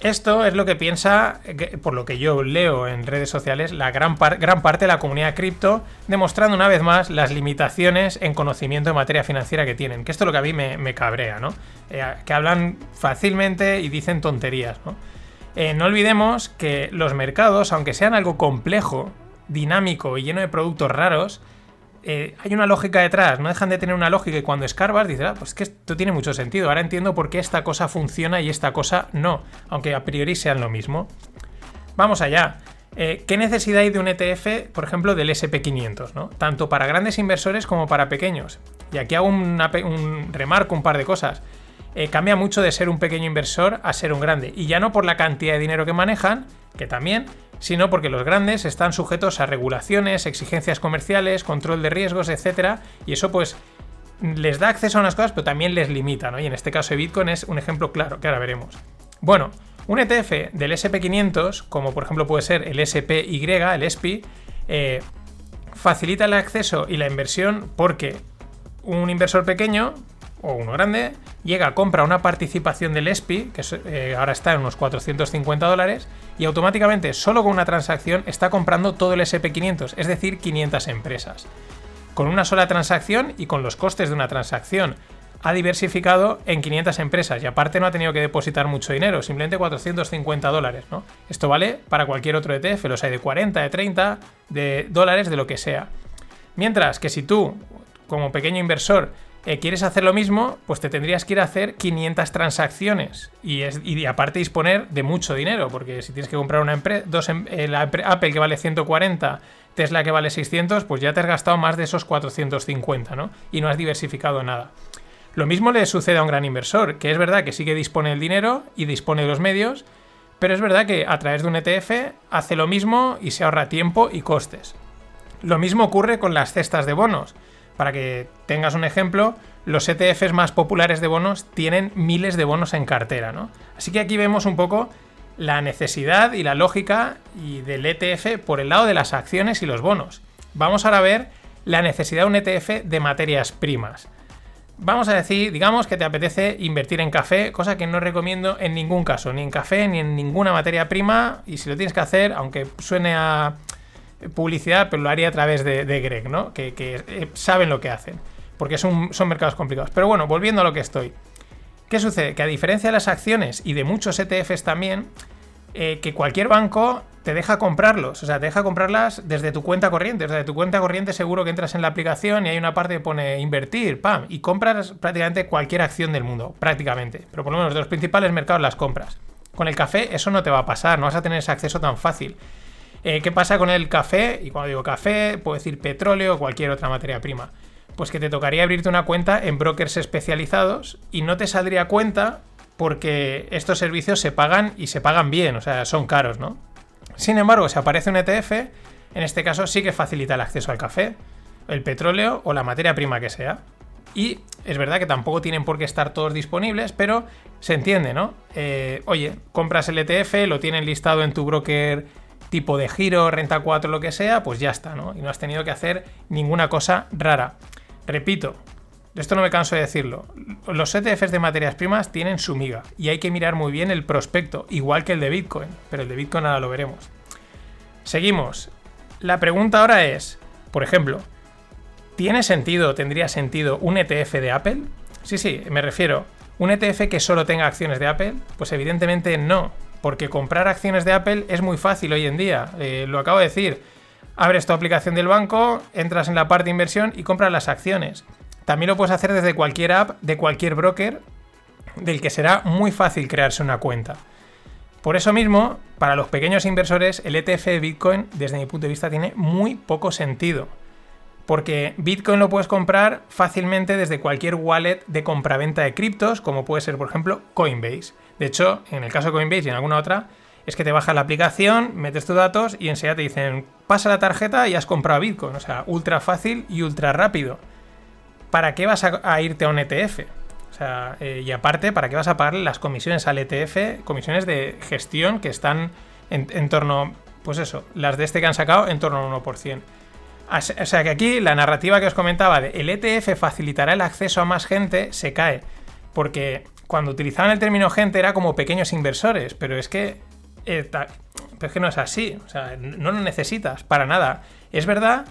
Esto es lo que piensa, por lo que yo leo en redes sociales, la gran, gran parte de la comunidad cripto, demostrando una vez más las limitaciones en conocimiento de materia financiera que tienen. Que esto es lo que a mí me, cabrea, ¿no? Eh, que hablan fácilmente y dicen tonterías, ¿no? Eh, no olvidemos que los mercados, aunque sean algo complejo, dinámico y lleno de productos raros, eh, hay una lógica detrás, no dejan de tener una lógica y cuando escarbas dices, ah, pues que esto tiene mucho sentido, ahora entiendo por qué esta cosa funciona y esta cosa no, aunque a priori sean lo mismo. Vamos allá. Eh, ¿Qué necesidad hay de un ETF, por ejemplo, del SP500? ¿no? Tanto para grandes inversores como para pequeños. Y aquí hago un remarco, un par de cosas. Eh, cambia mucho de ser un pequeño inversor a ser un grande. Y ya no por la cantidad de dinero que manejan, que también, sino porque los grandes están sujetos a regulaciones, exigencias comerciales, control de riesgos, etc. Y eso pues les da acceso a unas cosas, pero también les limita, ¿no? Y en este caso de Bitcoin es un ejemplo claro, que ahora veremos. Bueno, un ETF del SP500, como por ejemplo puede ser el SPY, el SPY, eh, facilita el acceso y la inversión porque un inversor pequeño o uno grande, llega, compra una participación del ESPI, que eh, ahora está en unos 450 dólares, y automáticamente, solo con una transacción, está comprando todo el SP500, es decir, 500 empresas. Con una sola transacción y con los costes de una transacción, ha diversificado en 500 empresas y aparte no ha tenido que depositar mucho dinero, simplemente 450 dólares, ¿no? Esto vale para cualquier otro ETF, los hay de 40, de 30, de dólares, de lo que sea. Mientras que si tú, como pequeño inversor, eh, quieres hacer lo mismo, pues te tendrías que ir a hacer 500 transacciones y, aparte disponer de mucho dinero, porque si tienes que comprar una empresa, dos em, eh, Apple que vale 140, Tesla que vale 600, pues ya te has gastado más de esos 450, ¿no? Y no has diversificado nada. Lo mismo le sucede a un gran inversor, que es verdad que sí que dispone del dinero y dispone de los medios, pero es verdad que a través de un ETF hace lo mismo y se ahorra tiempo y costes. Lo mismo ocurre con las cestas de bonos. Para que tengas un ejemplo, los ETFs más populares de bonos tienen miles de bonos en cartera, ¿no? Así que aquí vemos un poco la necesidad y la lógica y del ETF por el lado de las acciones y los bonos. Vamos ahora a ver la necesidad de un ETF de materias primas. Vamos a decir, digamos que te apetece invertir en café, cosa que no recomiendo en ningún caso, ni en café ni en ninguna materia prima, y si lo tienes que hacer, aunque suene a publicidad, pero lo haría a través de, Greg, ¿no? Que, eh, saben lo que hacen, porque son, son mercados complicados. Pero bueno, volviendo a lo que estoy. ¿Qué sucede? Que a diferencia de las acciones y de muchos ETFs también, eh, que cualquier banco te deja comprarlos, o sea, te deja comprarlas desde tu cuenta corriente. O sea, de tu cuenta corriente seguro que entras en la aplicación y hay una parte que pone invertir, pam, y compras prácticamente cualquier acción del mundo, prácticamente. Pero por lo menos de los principales mercados las compras. Con el café eso no te va a pasar, no vas a tener ese acceso tan fácil. Eh, ¿Qué pasa con el café? Y cuando digo café, puedo decir petróleo o cualquier otra materia prima. Pues que te tocaría abrirte una cuenta en brokers especializados y no te saldría cuenta porque estos servicios se pagan y se pagan bien, o sea, son caros, ¿no? Sin embargo, si aparece un ETF, en este caso sí que facilita el acceso al café. el petróleo o la materia prima que sea. Y es verdad que tampoco tienen por qué estar todos disponibles, pero se entiende, ¿no? Eh, oye, compras el ETF, lo tienen listado en tu broker tipo de giro, renta 4, lo que sea, pues ya está, ¿no? Y no has tenido que hacer ninguna cosa rara. Repito, esto no me canso de decirlo, los ETFs de materias primas tienen su miga y hay que mirar muy bien el prospecto, igual que el de Bitcoin, pero el de Bitcoin ahora lo veremos. Seguimos. La pregunta ahora es, por ejemplo, ¿tiene sentido, tendría sentido un ETF de Apple? Sí, sí, me refiero, ¿un ETF que solo tenga acciones de Apple? Pues evidentemente no, porque comprar acciones de Apple es muy fácil hoy en día, eh, lo acabo de decir. Abres tu aplicación del banco, entras en la parte de inversión y compras las acciones. También lo puedes hacer desde cualquier app, de cualquier broker, del que será muy fácil crearse una cuenta. Por eso mismo, para los pequeños inversores, el ETF de Bitcoin, desde mi punto de vista, tiene muy poco sentido. Porque Bitcoin lo puedes comprar fácilmente desde cualquier wallet de compraventa de criptos, como puede ser, por ejemplo, Coinbase. De hecho, en el caso de Coinbase y en alguna otra, es que te bajas la aplicación, metes tus datos y enseguida te dicen, pasa la tarjeta y has comprado Bitcoin. O sea, ultra fácil y ultra rápido. ¿Para qué vas a, irte a un ETF? O sea, eh, y aparte, ¿para qué vas a pagar las comisiones al ETF? Comisiones de gestión que están en, torno, pues eso, las de este que han sacado en torno al 1%. O sea que aquí la narrativa que os comentaba de el ETF facilitará el acceso a más gente se cae. Porque cuando utilizaban el término gente era como pequeños inversores, pero es que, eh, es que no es así. O sea, no lo necesitas para nada. Es verdad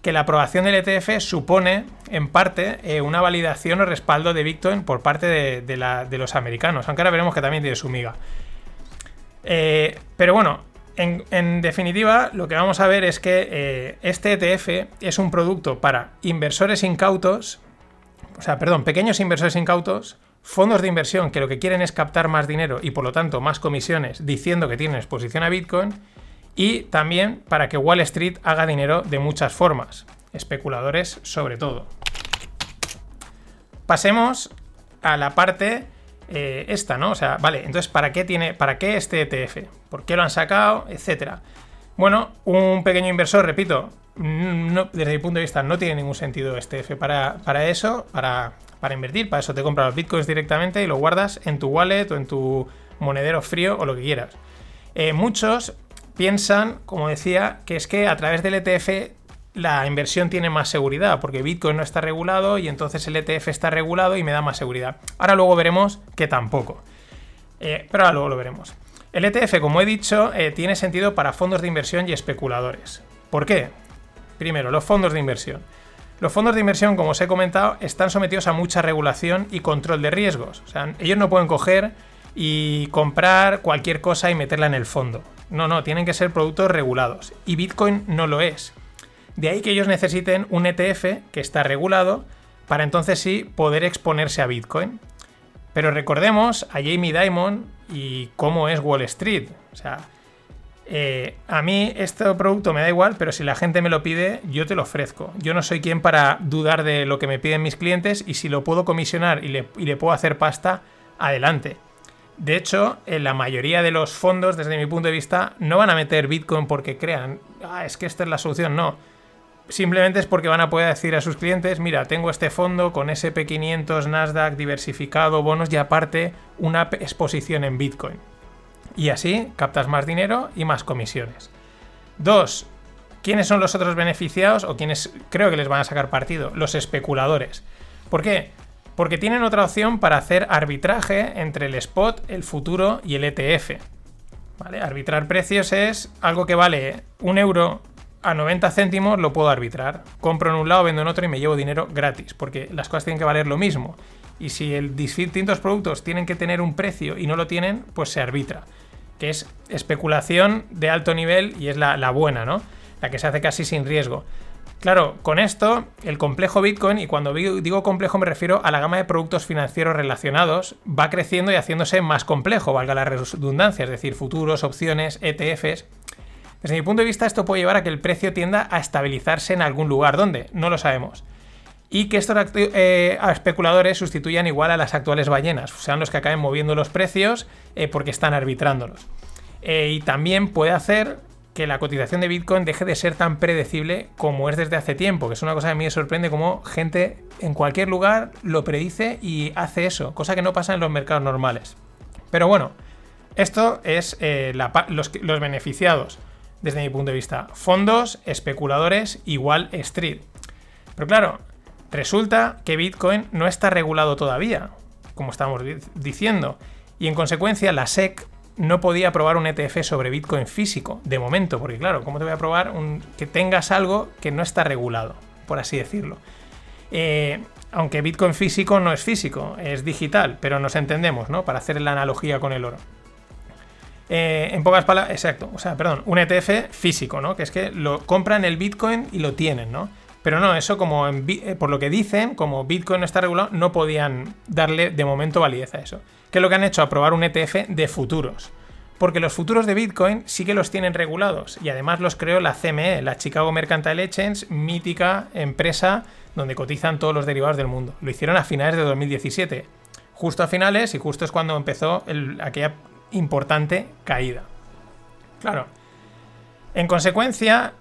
que la aprobación del ETF supone, en parte, eh, una validación o respaldo de Bitcoin por parte de, los americanos, aunque ahora veremos que también tiene su miga. Eh, pero bueno, en, definitiva, lo que vamos a ver es que este ETF es un producto para inversores incautos, o sea, perdón, pequeños inversores incautos, fondos de inversión que lo que quieren es captar más dinero y por lo tanto más comisiones diciendo que tienen exposición a Bitcoin y también para que Wall Street haga dinero de muchas formas, especuladores sobre todo. Pasemos a la parte eh, esta, ¿no? O sea, vale, entonces ¿para qué tiene, para qué este ETF? ¿Por qué lo han sacado? Etcétera. Bueno, un pequeño inversor, repito, desde mi punto de vista no tiene ningún sentido este ETF para, para eso, para, para invertir, para eso te compras los bitcoins directamente y lo guardas en tu wallet o en tu monedero frío o lo que quieras. Eh, muchos piensan, como decía, que es que a través del ETF la inversión tiene más seguridad, porque Bitcoin no está regulado y entonces el ETF está regulado y me da más seguridad. Ahora luego veremos que tampoco. Eh, pero ahora luego lo veremos. El ETF, como he dicho, eh, tiene sentido para fondos de inversión y especuladores. ¿Por qué? Primero, los fondos de inversión. Los fondos de inversión, como os he comentado, están sometidos a mucha regulación y control de riesgos. O sea, ellos no pueden coger y comprar cualquier cosa y meterla en el fondo. No, no, tienen que ser productos regulados. Y Bitcoin no lo es. De ahí que ellos necesiten un ETF que está regulado para entonces sí poder exponerse a Bitcoin. Pero recordemos a Jamie Dimon y cómo es Wall Street. O sea, eh, a mí este producto me da igual, pero si la gente me lo pide, yo te lo ofrezco. Yo no soy quien para dudar de lo que me piden mis clientes y si lo puedo comisionar y le, puedo hacer pasta, adelante. De hecho, en la mayoría de los fondos, desde mi punto de vista, no van a meter Bitcoin porque crean, ah, es que esta es la solución, no. Simplemente es porque van a poder decir a sus clientes, mira, tengo este fondo con SP500, Nasdaq, diversificado, bonos y aparte una exposición en Bitcoin. Y así captas más dinero y más comisiones. Dos, ¿quiénes son los otros beneficiados o quienes creo que les van a sacar partido? Los especuladores. ¿Por qué? porque tienen otra opción para hacer arbitraje entre el spot, el futuro y el ETF. Arbitrar precios es algo que vale un euro a 90 céntimos, lo puedo arbitrar. Compro en un lado, vendo en otro y me llevo dinero gratis, porque las cosas tienen que valer lo mismo. Y si el distintos productos tienen que tener un precio y no lo tienen, pues se arbitra. Que es especulación de alto nivel y es la, buena, ¿no? La que se hace casi sin riesgo. Claro, con esto, el complejo Bitcoin, y cuando digo complejo me refiero a la gama de productos financieros relacionados, va creciendo y haciéndose más complejo, valga la redundancia, es decir, futuros, opciones, ETFs. Desde mi punto de vista, esto puede llevar a que el precio tienda a estabilizarse en algún lugar. ¿Dónde? No lo sabemos. Y que estos eh, especuladores sustituyan igual a las actuales ballenas, sean los que acaben moviendo los precios eh, porque están arbitrándolos. Eh, y también puede hacer que la cotización de Bitcoin deje de ser tan predecible como es desde hace tiempo, que es una cosa que a mí me sorprende como gente en cualquier lugar lo predice y hace eso, cosa que no pasa en los mercados normales. Pero bueno, esto es los, beneficiados, desde mi punto de vista. Fondos, especuladores Wall Street. Pero claro, resulta que Bitcoin no está regulado todavía, como estamos diciendo, y en consecuencia la SEC no podía aprobar un ETF sobre Bitcoin físico, de momento, porque claro, ¿cómo te voy a aprobar un, que tengas algo que no está regulado, por así decirlo? Eh, aunque Bitcoin físico no es físico, es digital, pero nos entendemos, ¿no? Para hacer la analogía con el oro. Eh, en pocas palabras, exacto, o sea, perdón, un ETF físico, ¿no? Que es que lo compran el Bitcoin y lo tienen, ¿no? Pero no, eso como eh, por lo que dicen, como Bitcoin no está regulado, no podían darle de momento validez a eso. ¿Qué es lo que han hecho? Aprobar un ETF de futuros. Porque los futuros de Bitcoin sí que los tienen regulados. Y además los creó la CME, la Chicago Mercantile Exchange, mítica empresa donde cotizan todos los derivados del mundo. Lo hicieron a finales de 2017. Justo a finales y justo es cuando empezó aquella importante caída. Claro. En consecuencia,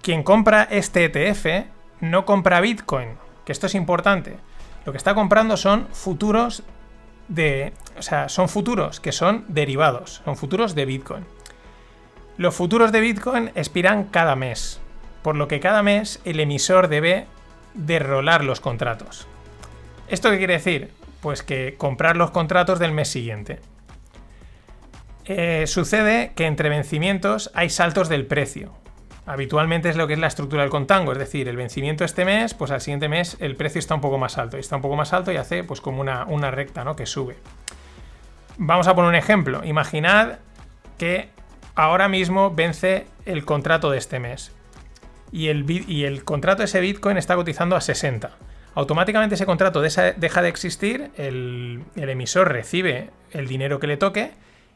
quien compra este ETF no compra Bitcoin, que esto es importante. Lo que está comprando son futuros de... O sea, son futuros que son derivados, son futuros de Bitcoin. Los futuros de Bitcoin expiran cada mes, por lo que cada mes el emisor debe derrolar los contratos. ¿Esto qué quiere decir? Pues que comprar los contratos del mes siguiente. Eh, sucede que entre vencimientos hay saltos del precio. Habitualmente es lo que es la estructura del contango, es decir, el vencimiento este mes, pues al siguiente mes el precio está un poco más alto, y está un poco más alto y hace pues como una, una recta, ¿no? Que sube. Vamos a poner un ejemplo. Imaginad que ahora mismo vence el contrato de este mes y el, y el contrato de ese Bitcoin está cotizando a 60. Automáticamente ese contrato deja de existir, el, el emisor recibe el dinero que le toque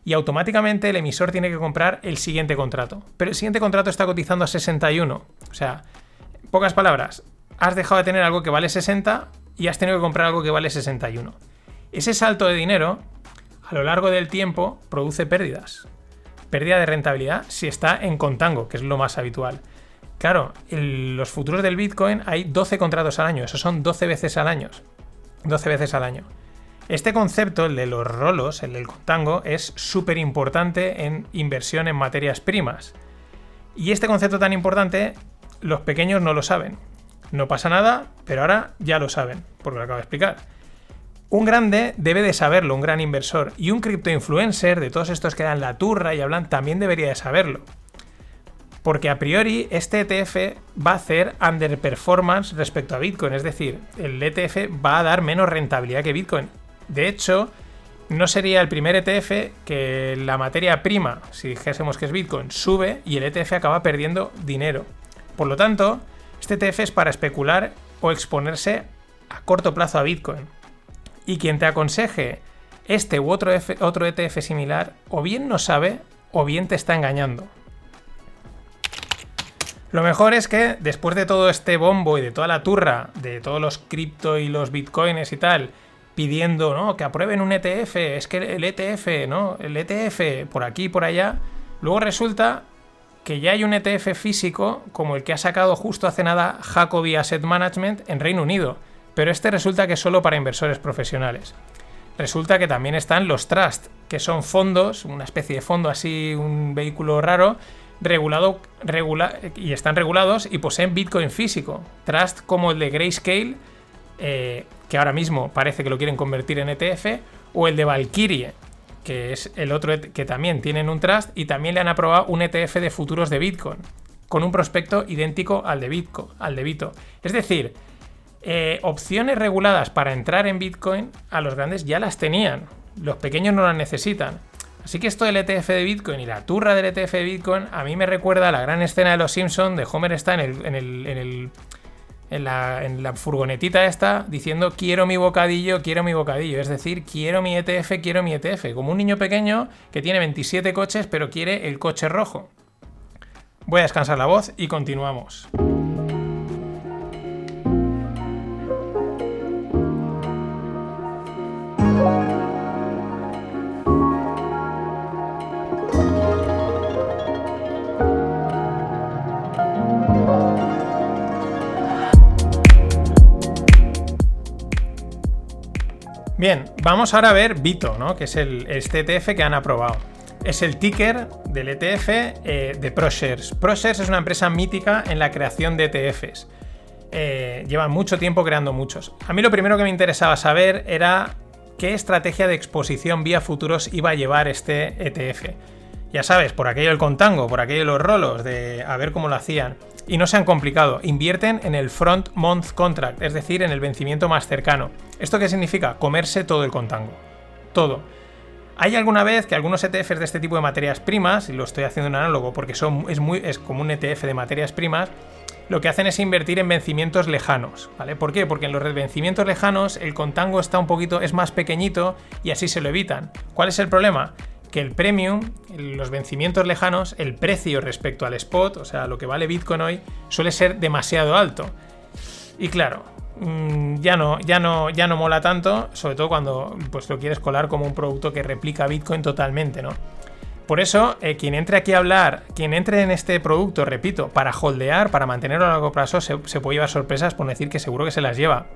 y automáticamente el emisor tiene que comprar el siguiente contrato. Pero el siguiente contrato está cotizando a 61. O sea, pocas palabras, has dejado de tener algo que vale 60 y has tenido que comprar algo que vale 61. Ese salto de dinero, a lo largo del tiempo, produce pérdidas. Pérdida de rentabilidad si está en contango, que es lo más habitual. Claro, en los futuros del Bitcoin hay 12 contratos al año, eso son 12 veces al año. 12 veces al año. Este concepto, el de los rolos, el del contango, es súper importante en inversión en materias primas. Y este concepto tan importante, los pequeños no lo saben. No pasa nada, pero ahora ya lo saben, porque lo acabo de explicar. Un grande debe de saberlo, un gran inversor, y un criptoinfluencer de todos estos que dan la turra y hablan también debería de saberlo. Porque a priori este ETF va a hacer underperformance respecto a Bitcoin, es decir, el ETF va a dar menos rentabilidad que Bitcoin. De hecho, no sería el primer ETF que la materia prima, si dijésemos que es Bitcoin, sube y el ETF acaba perdiendo dinero. Por lo tanto, este ETF es para especular o exponerse a corto plazo a Bitcoin. Y quien te aconseje este u otro, otro ETF similar, o bien no sabe o bien te está engañando. Lo mejor es que después de todo este bombo y de toda la turra de todos los cripto y los bitcoins y tal, pidiendo ¿no? que aprueben un ETF, es que el ETF, ¿no? El ETF por aquí y por allá. Luego resulta que ya hay un ETF físico como el que ha sacado justo hace nada Jacobi Asset Management en Reino Unido, pero este resulta que es solo para inversores profesionales. Resulta que también están los trust, que son fondos, una especie de fondo así, un vehículo raro, regulado y están regulados y poseen Bitcoin físico. Trust como el de Grayscale, eh, que ahora mismo parece que lo quieren convertir en ETF, o el de Valkyrie, que es el otro e que también tienen un trust y también le han aprobado un ETF de futuros de Bitcoin, con un prospecto idéntico al de Bitcoin, al. Es decir, eh, opciones reguladas para entrar en Bitcoin a los grandes ya las tenían, los pequeños no las necesitan. Así que esto del ETF de Bitcoin y la turra del ETF de Bitcoin a mí me recuerda a la gran escena de Los Simpsons de Homer está en el la, furgonetita esta diciendo quiero mi bocadillo, quiero mi bocadillo. Es decir, quiero mi ETF, quiero mi ETF. Como un niño pequeño que tiene 27 coches pero quiere el coche rojo. Voy a descansar la voz y continuamos. Bien, vamos ahora a ver Bito, ¿no? Que es el, este ETF que han aprobado. Es el ticker del ETF eh, de ProShares. ProShares es una empresa mítica en la creación de ETFs. Eh, llevan mucho tiempo creando muchos. A mí lo primero que me interesaba saber era qué estrategia de exposición vía futuros iba a llevar este ETF. Ya sabes, por aquello el contango, por aquello los rolos, de a ver cómo lo hacían. Y no se han complicado, invierten en el front month contract, es decir, en el vencimiento más cercano. ¿Esto qué significa? Comerse todo el contango. Todo. Hay alguna vez que algunos ETFs de este tipo de materias primas, y lo estoy haciendo en análogo porque son, es, muy, es como un ETF de materias primas, lo que hacen es invertir en vencimientos lejanos, ¿vale? ¿Por qué? Porque en los vencimientos lejanos el contango está un poquito, es más pequeñito y así se lo evitan. ¿Cuál es el problema? Que el premium, los vencimientos lejanos, el precio respecto al spot, o sea, lo que vale Bitcoin hoy, suele ser demasiado alto. Y claro, mm, ya no, ya no, ya no mola tanto, sobre todo cuando pues, lo quieres colar como un producto que replica Bitcoin totalmente, ¿no? Por eso, eh, quien entre aquí a hablar, quien entre en este producto, repito, para holdear, para mantenerlo a largo plazo, se, se puede llevar sorpresas por decir que seguro que se las lleva.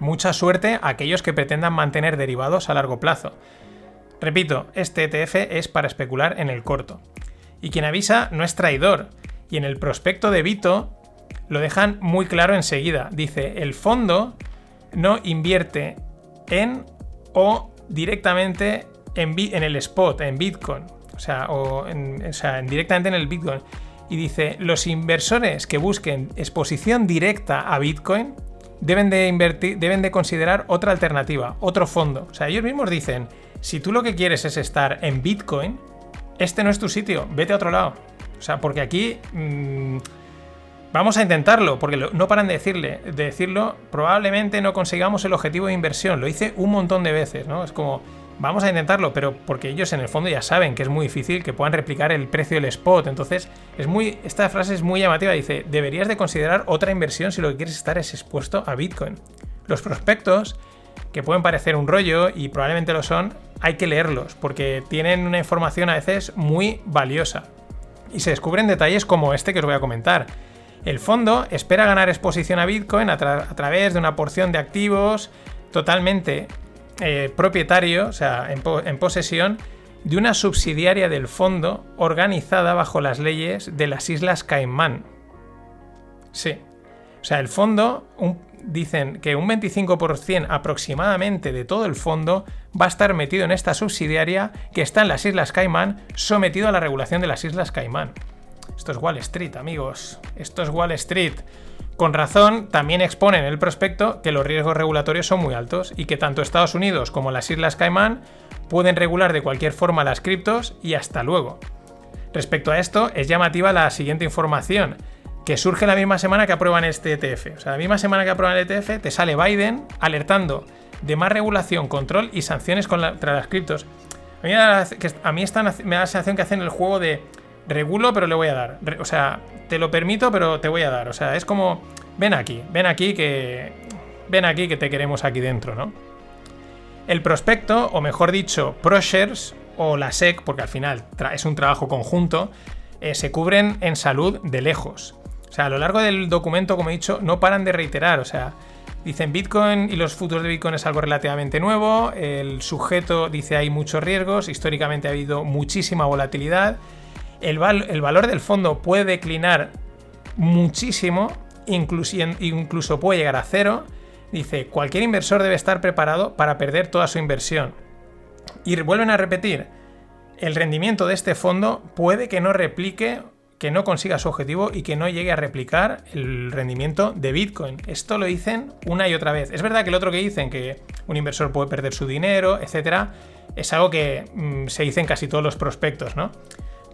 Mucha suerte a aquellos que pretendan mantener derivados a largo plazo. Repito, este ETF es para especular en el corto. Y quien avisa no es traidor. Y en el prospecto de Vito lo dejan muy claro enseguida. Dice, el fondo no invierte en o directamente en, en el spot, en Bitcoin. O sea, en, o sea, directamente en el Bitcoin. Y dice, los inversores que busquen exposición directa a Bitcoin deben de, invertir, deben de considerar otra alternativa, otro fondo. O sea, ellos mismos dicen, si tú lo que quieres es estar en Bitcoin, este no es tu sitio, vete a otro lado. O sea, porque aquí mmm, vamos a intentarlo, porque no paran de, decirle, de decirlo, probablemente no consigamos el objetivo de inversión. Lo hice un montón de veces, ¿no? Es como, vamos a intentarlo, pero porque ellos en el fondo ya saben que es muy difícil que puedan replicar el precio del spot. Entonces, es muy, esta frase es muy llamativa. Dice, deberías de considerar otra inversión si lo que quieres estar es expuesto a Bitcoin. Los prospectos que pueden parecer un rollo y probablemente lo son, hay que leerlos porque tienen una información a veces muy valiosa. Y se descubren detalles como este que os voy a comentar. El fondo espera ganar exposición a Bitcoin a, tra a través de una porción de activos totalmente eh, propietario, o sea, en posesión de una subsidiaria del fondo organizada bajo las leyes de las Islas Caimán. Sí. O sea, el fondo, un, dicen que un 25% aproximadamente de todo el fondo va a estar metido en esta subsidiaria que está en las Islas Caimán, sometido a la regulación de las Islas Caimán. Esto es Wall Street, amigos. Esto es Wall Street. Con razón, también exponen en el prospecto que los riesgos regulatorios son muy altos y que tanto Estados Unidos como las Islas Caimán pueden regular de cualquier forma las criptos y hasta luego. Respecto a esto, es llamativa la siguiente información que surge la misma semana que aprueban este ETF. O sea, la misma semana que aprueban el ETF, te sale Biden alertando de más regulación, control y sanciones contra las criptos. A mí, me da la sensación que hacen el juego de regulo, pero le voy a dar. O sea, te lo permito, pero te voy a dar. O sea, es como, ven aquí, ven aquí que. Ven aquí que te queremos aquí dentro, ¿no? El prospecto, o mejor dicho, ProShares o la SEC, porque al final es un trabajo conjunto, eh, se cubren en salud de lejos. O sea, a lo largo del documento, como he dicho, no paran de reiterar. O sea, dicen Bitcoin y los futuros de Bitcoin es algo relativamente nuevo. El sujeto dice hay muchos riesgos. Históricamente ha habido muchísima volatilidad. El, el valor del fondo puede declinar muchísimo, incluso, incluso puede llegar a cero. Dice, cualquier inversor debe estar preparado para perder toda su inversión. Y vuelven a repetir, el rendimiento de este fondo puede que no replique que no consiga su objetivo y que no llegue a replicar el rendimiento de Bitcoin. Esto lo dicen una y otra vez. Es verdad que el otro que dicen que un inversor puede perder su dinero, etcétera, es algo que mmm, se dice en casi todos los prospectos, ¿no?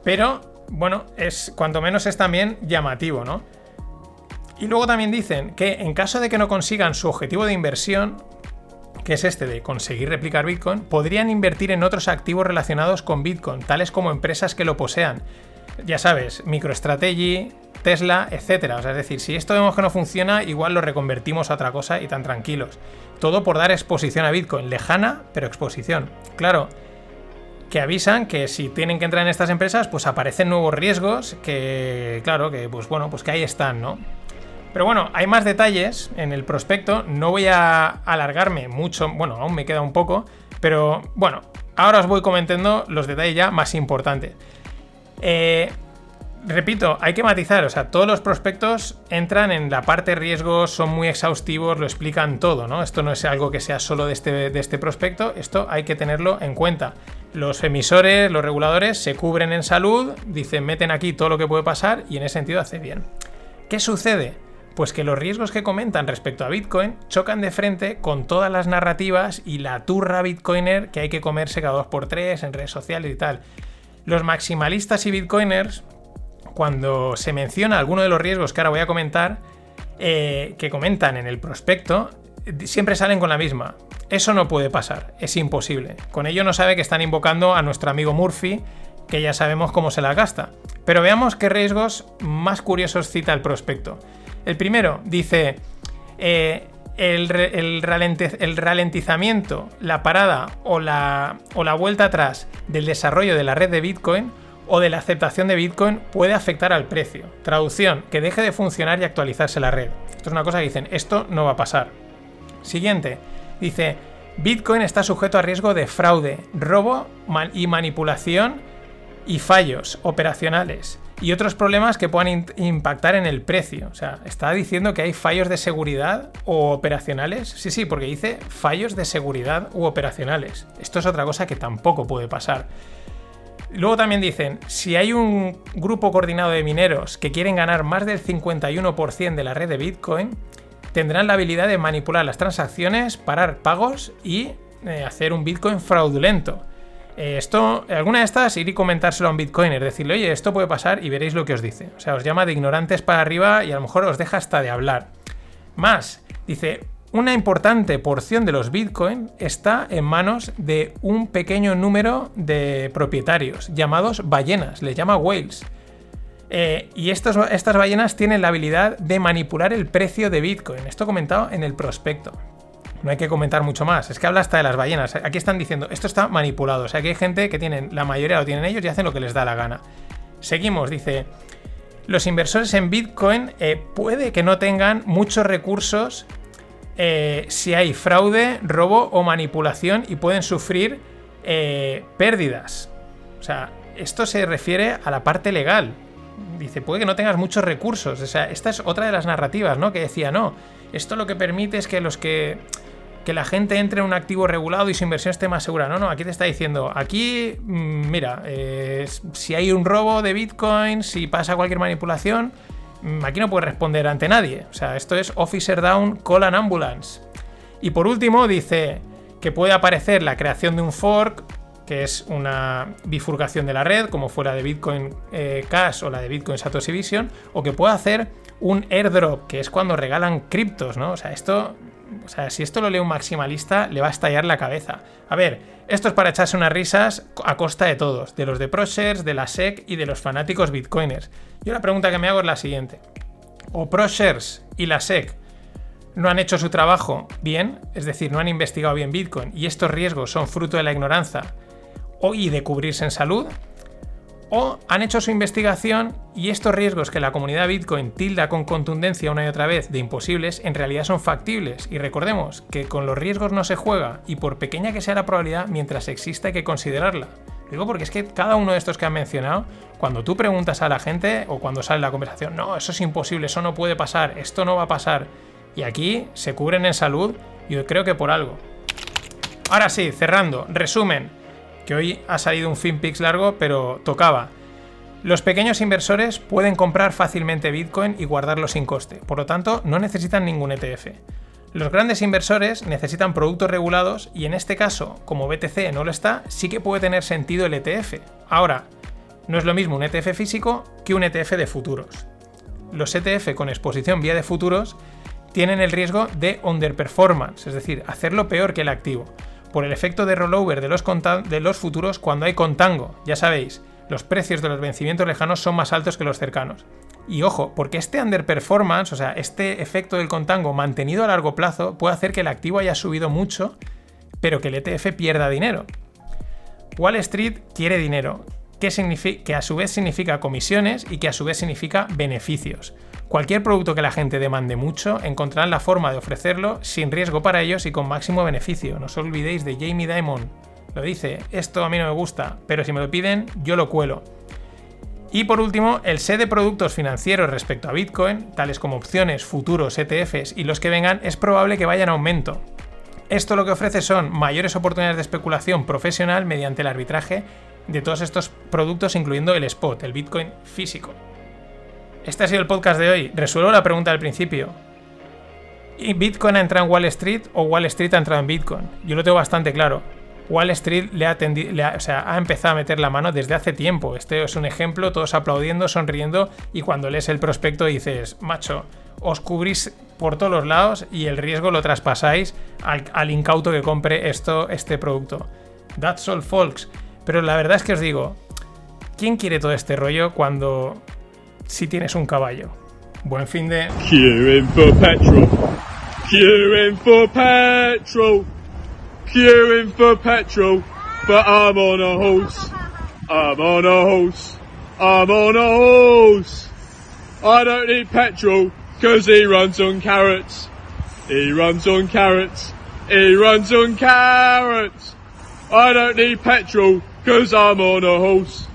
Pero, bueno, es cuanto menos es también llamativo, ¿no? Y luego también dicen que en caso de que no consigan su objetivo de inversión, que es este de conseguir replicar Bitcoin, podrían invertir en otros activos relacionados con Bitcoin, tales como empresas que lo posean, ya sabes, MicroStrategy, Tesla, etcétera. O sea, es decir, si esto vemos que no funciona, igual lo reconvertimos a otra cosa y tan tranquilos. Todo por dar exposición a Bitcoin, lejana, pero exposición. Claro, que avisan que si tienen que entrar en estas empresas, pues aparecen nuevos riesgos que, claro, que pues bueno, pues que ahí están, ¿no? Pero bueno, hay más detalles en el prospecto. No voy a alargarme mucho. Bueno, aún me queda un poco. Pero bueno, ahora os voy comentando los detalles ya más importantes. Eh, repito, hay que matizar, o sea, todos los prospectos entran en la parte riesgos, son muy exhaustivos, lo explican todo, ¿no? Esto no es algo que sea solo de este, de este prospecto, esto hay que tenerlo en cuenta. Los emisores, los reguladores se cubren en salud, dicen, meten aquí todo lo que puede pasar y en ese sentido hace bien. ¿Qué sucede? Pues que los riesgos que comentan respecto a Bitcoin chocan de frente con todas las narrativas y la turra bitcoiner que hay que comerse cada dos por tres en redes sociales y tal. Los maximalistas y bitcoiners cuando se menciona alguno de los riesgos que ahora voy a comentar, eh, que comentan en el prospecto, siempre salen con la misma. Eso no puede pasar, es imposible. Con ello no sabe que están invocando a nuestro amigo Murphy, que ya sabemos cómo se la gasta. Pero veamos qué riesgos más curiosos cita el prospecto. El primero dice, eh, el, ralentizamiento, la parada o la, o la vuelta atrás del desarrollo de la red de Bitcoin o de la aceptación de Bitcoin puede afectar al precio. Traducción, que deje de funcionar y actualizarse la red. Esto es una cosa que dicen, esto no va a pasar. Siguiente, dice, Bitcoin está sujeto a riesgo de fraude, robo y manipulación y fallos operacionales y otros problemas que puedan impactar en el precio. O sea, está diciendo que hay fallos de seguridad o operacionales. Sí, sí, porque dice fallos de seguridad u operacionales. Esto es otra cosa que tampoco puede pasar. Luego también dicen, si hay un grupo coordinado de mineros que quieren ganar más del 51% de la red de Bitcoin, tendrán la habilidad de manipular las transacciones, parar pagos y eh, hacer un Bitcoin fraudulento. Eh, esto, alguna de estas, ir y comentárselo a un Bitcoiner, decirle, oye, esto puede pasar y veréis lo que os dice. O sea, os llama de ignorantes para arriba y a lo mejor os deja hasta de hablar. Más, dice, una importante porción de los Bitcoin está en manos de un pequeño número de propietarios llamados ballenas, les llama whales. Eh, y estas ballenas tienen la habilidad de manipular el precio de Bitcoin. Esto comentado en el prospecto. No hay que comentar mucho más. Es que habla hasta de las ballenas. Aquí están diciendo, esto está manipulado. O sea, que hay gente que tienen, la mayoría lo tienen ellos y hacen lo que les da la gana. Seguimos, dice, los inversores en Bitcoin eh, puede que no tengan muchos recursos eh, si hay fraude, robo o manipulación y pueden sufrir eh, pérdidas. O sea, esto se refiere a la parte legal. Dice, puede que no tengas muchos recursos. O sea, esta es otra de las narrativas, ¿no? Que decía, no, esto lo que permite es que los que que la gente entre en un activo regulado y su inversión esté más segura. No, no, aquí te está diciendo, aquí, mm, mira, eh, si hay un robo de Bitcoin, si pasa cualquier manipulación, Mm, aquí no puede responder ante nadie. O sea, esto es Officer Down, Call an Ambulance. Y por último, dice que puede aparecer la creación de un fork, que es una bifurcación de la red, como fuera de Bitcoin eh, Cash o la de Bitcoin Satoshi Vision, o que puede hacer un airdrop, que es cuando regalan criptos, ¿no? O sea, esto. O sea, si esto lo lee un maximalista, le va a estallar la cabeza. A ver, esto es para echarse unas risas a costa de todos, de los de ProShares, de la SEC y de los fanáticos bitcoiners. Yo la pregunta que me hago es la siguiente. ¿O ProShares y la SEC no han hecho su trabajo bien? Es decir, no han investigado bien Bitcoin y estos riesgos son fruto de la ignorancia o y de cubrirse en salud? O han hecho su investigación y estos riesgos que la comunidad Bitcoin tilda con contundencia una y otra vez de imposibles en realidad son factibles. Y recordemos que con los riesgos no se juega y por pequeña que sea la probabilidad, mientras exista hay que considerarla. Digo porque es que cada uno de estos que han mencionado, cuando tú preguntas a la gente o cuando sale la conversación, no, eso es imposible, eso no puede pasar, esto no va a pasar. Y aquí se cubren en salud, yo creo que por algo. Ahora sí, cerrando, resumen que hoy ha salido un FinPix largo, pero tocaba. Los pequeños inversores pueden comprar fácilmente Bitcoin y guardarlo sin coste, por lo tanto no necesitan ningún ETF. Los grandes inversores necesitan productos regulados y en este caso, como BTC no lo está, sí que puede tener sentido el ETF. Ahora, no es lo mismo un ETF físico que un ETF de futuros. Los ETF con exposición vía de futuros tienen el riesgo de underperformance, es decir, hacerlo peor que el activo por el efecto de rollover de los, futuros cuando hay contango. Ya sabéis, los precios de los vencimientos lejanos son más altos que los cercanos. Y ojo, porque este underperformance, o sea, este efecto del contango mantenido a largo plazo, puede hacer que el activo haya subido mucho, pero que el ETF pierda dinero. Wall Street quiere dinero. que a su vez significa comisiones y que a su vez significa beneficios. Cualquier producto que la gente demande mucho, encontrarán la forma de ofrecerlo sin riesgo para ellos y con máximo beneficio. No os olvidéis de Jamie Dimon. Lo dice, esto a mí no me gusta, pero si me lo piden, yo lo cuelo. Y por último, el set de productos financieros respecto a Bitcoin, tales como opciones, futuros, ETFs y los que vengan, es probable que vayan a aumento. Esto lo que ofrece son mayores oportunidades de especulación profesional mediante el arbitraje de todos estos productos, incluyendo el spot, el Bitcoin físico. Este ha sido el podcast de hoy. Resuelvo la pregunta del principio. ¿Y ¿Bitcoin ha entrado en Wall Street o Wall Street ha entrado en Bitcoin? Yo lo tengo bastante claro. Wall Street le ha, ha empezado a meter la mano desde hace tiempo. Este es un ejemplo, todos aplaudiendo, sonriendo, y cuando lees el prospecto dices, macho, os cubrís por todos los lados y el riesgo lo traspasáis al, incauto que compre esto, este producto. That's all, folks. Pero la verdad es que os digo, ¿quién quiere todo este rollo cuando si tienes un caballo? Buen fin de... Queuing for petrol. Queuing for petrol. queuing for petrol, but I'm on a horse. I'm on a horse. I'm on a horse. I don't need petrol, cause he runs on carrots. He runs on carrots. He runs on carrots. I don't need petrol, cause I'm on a horse.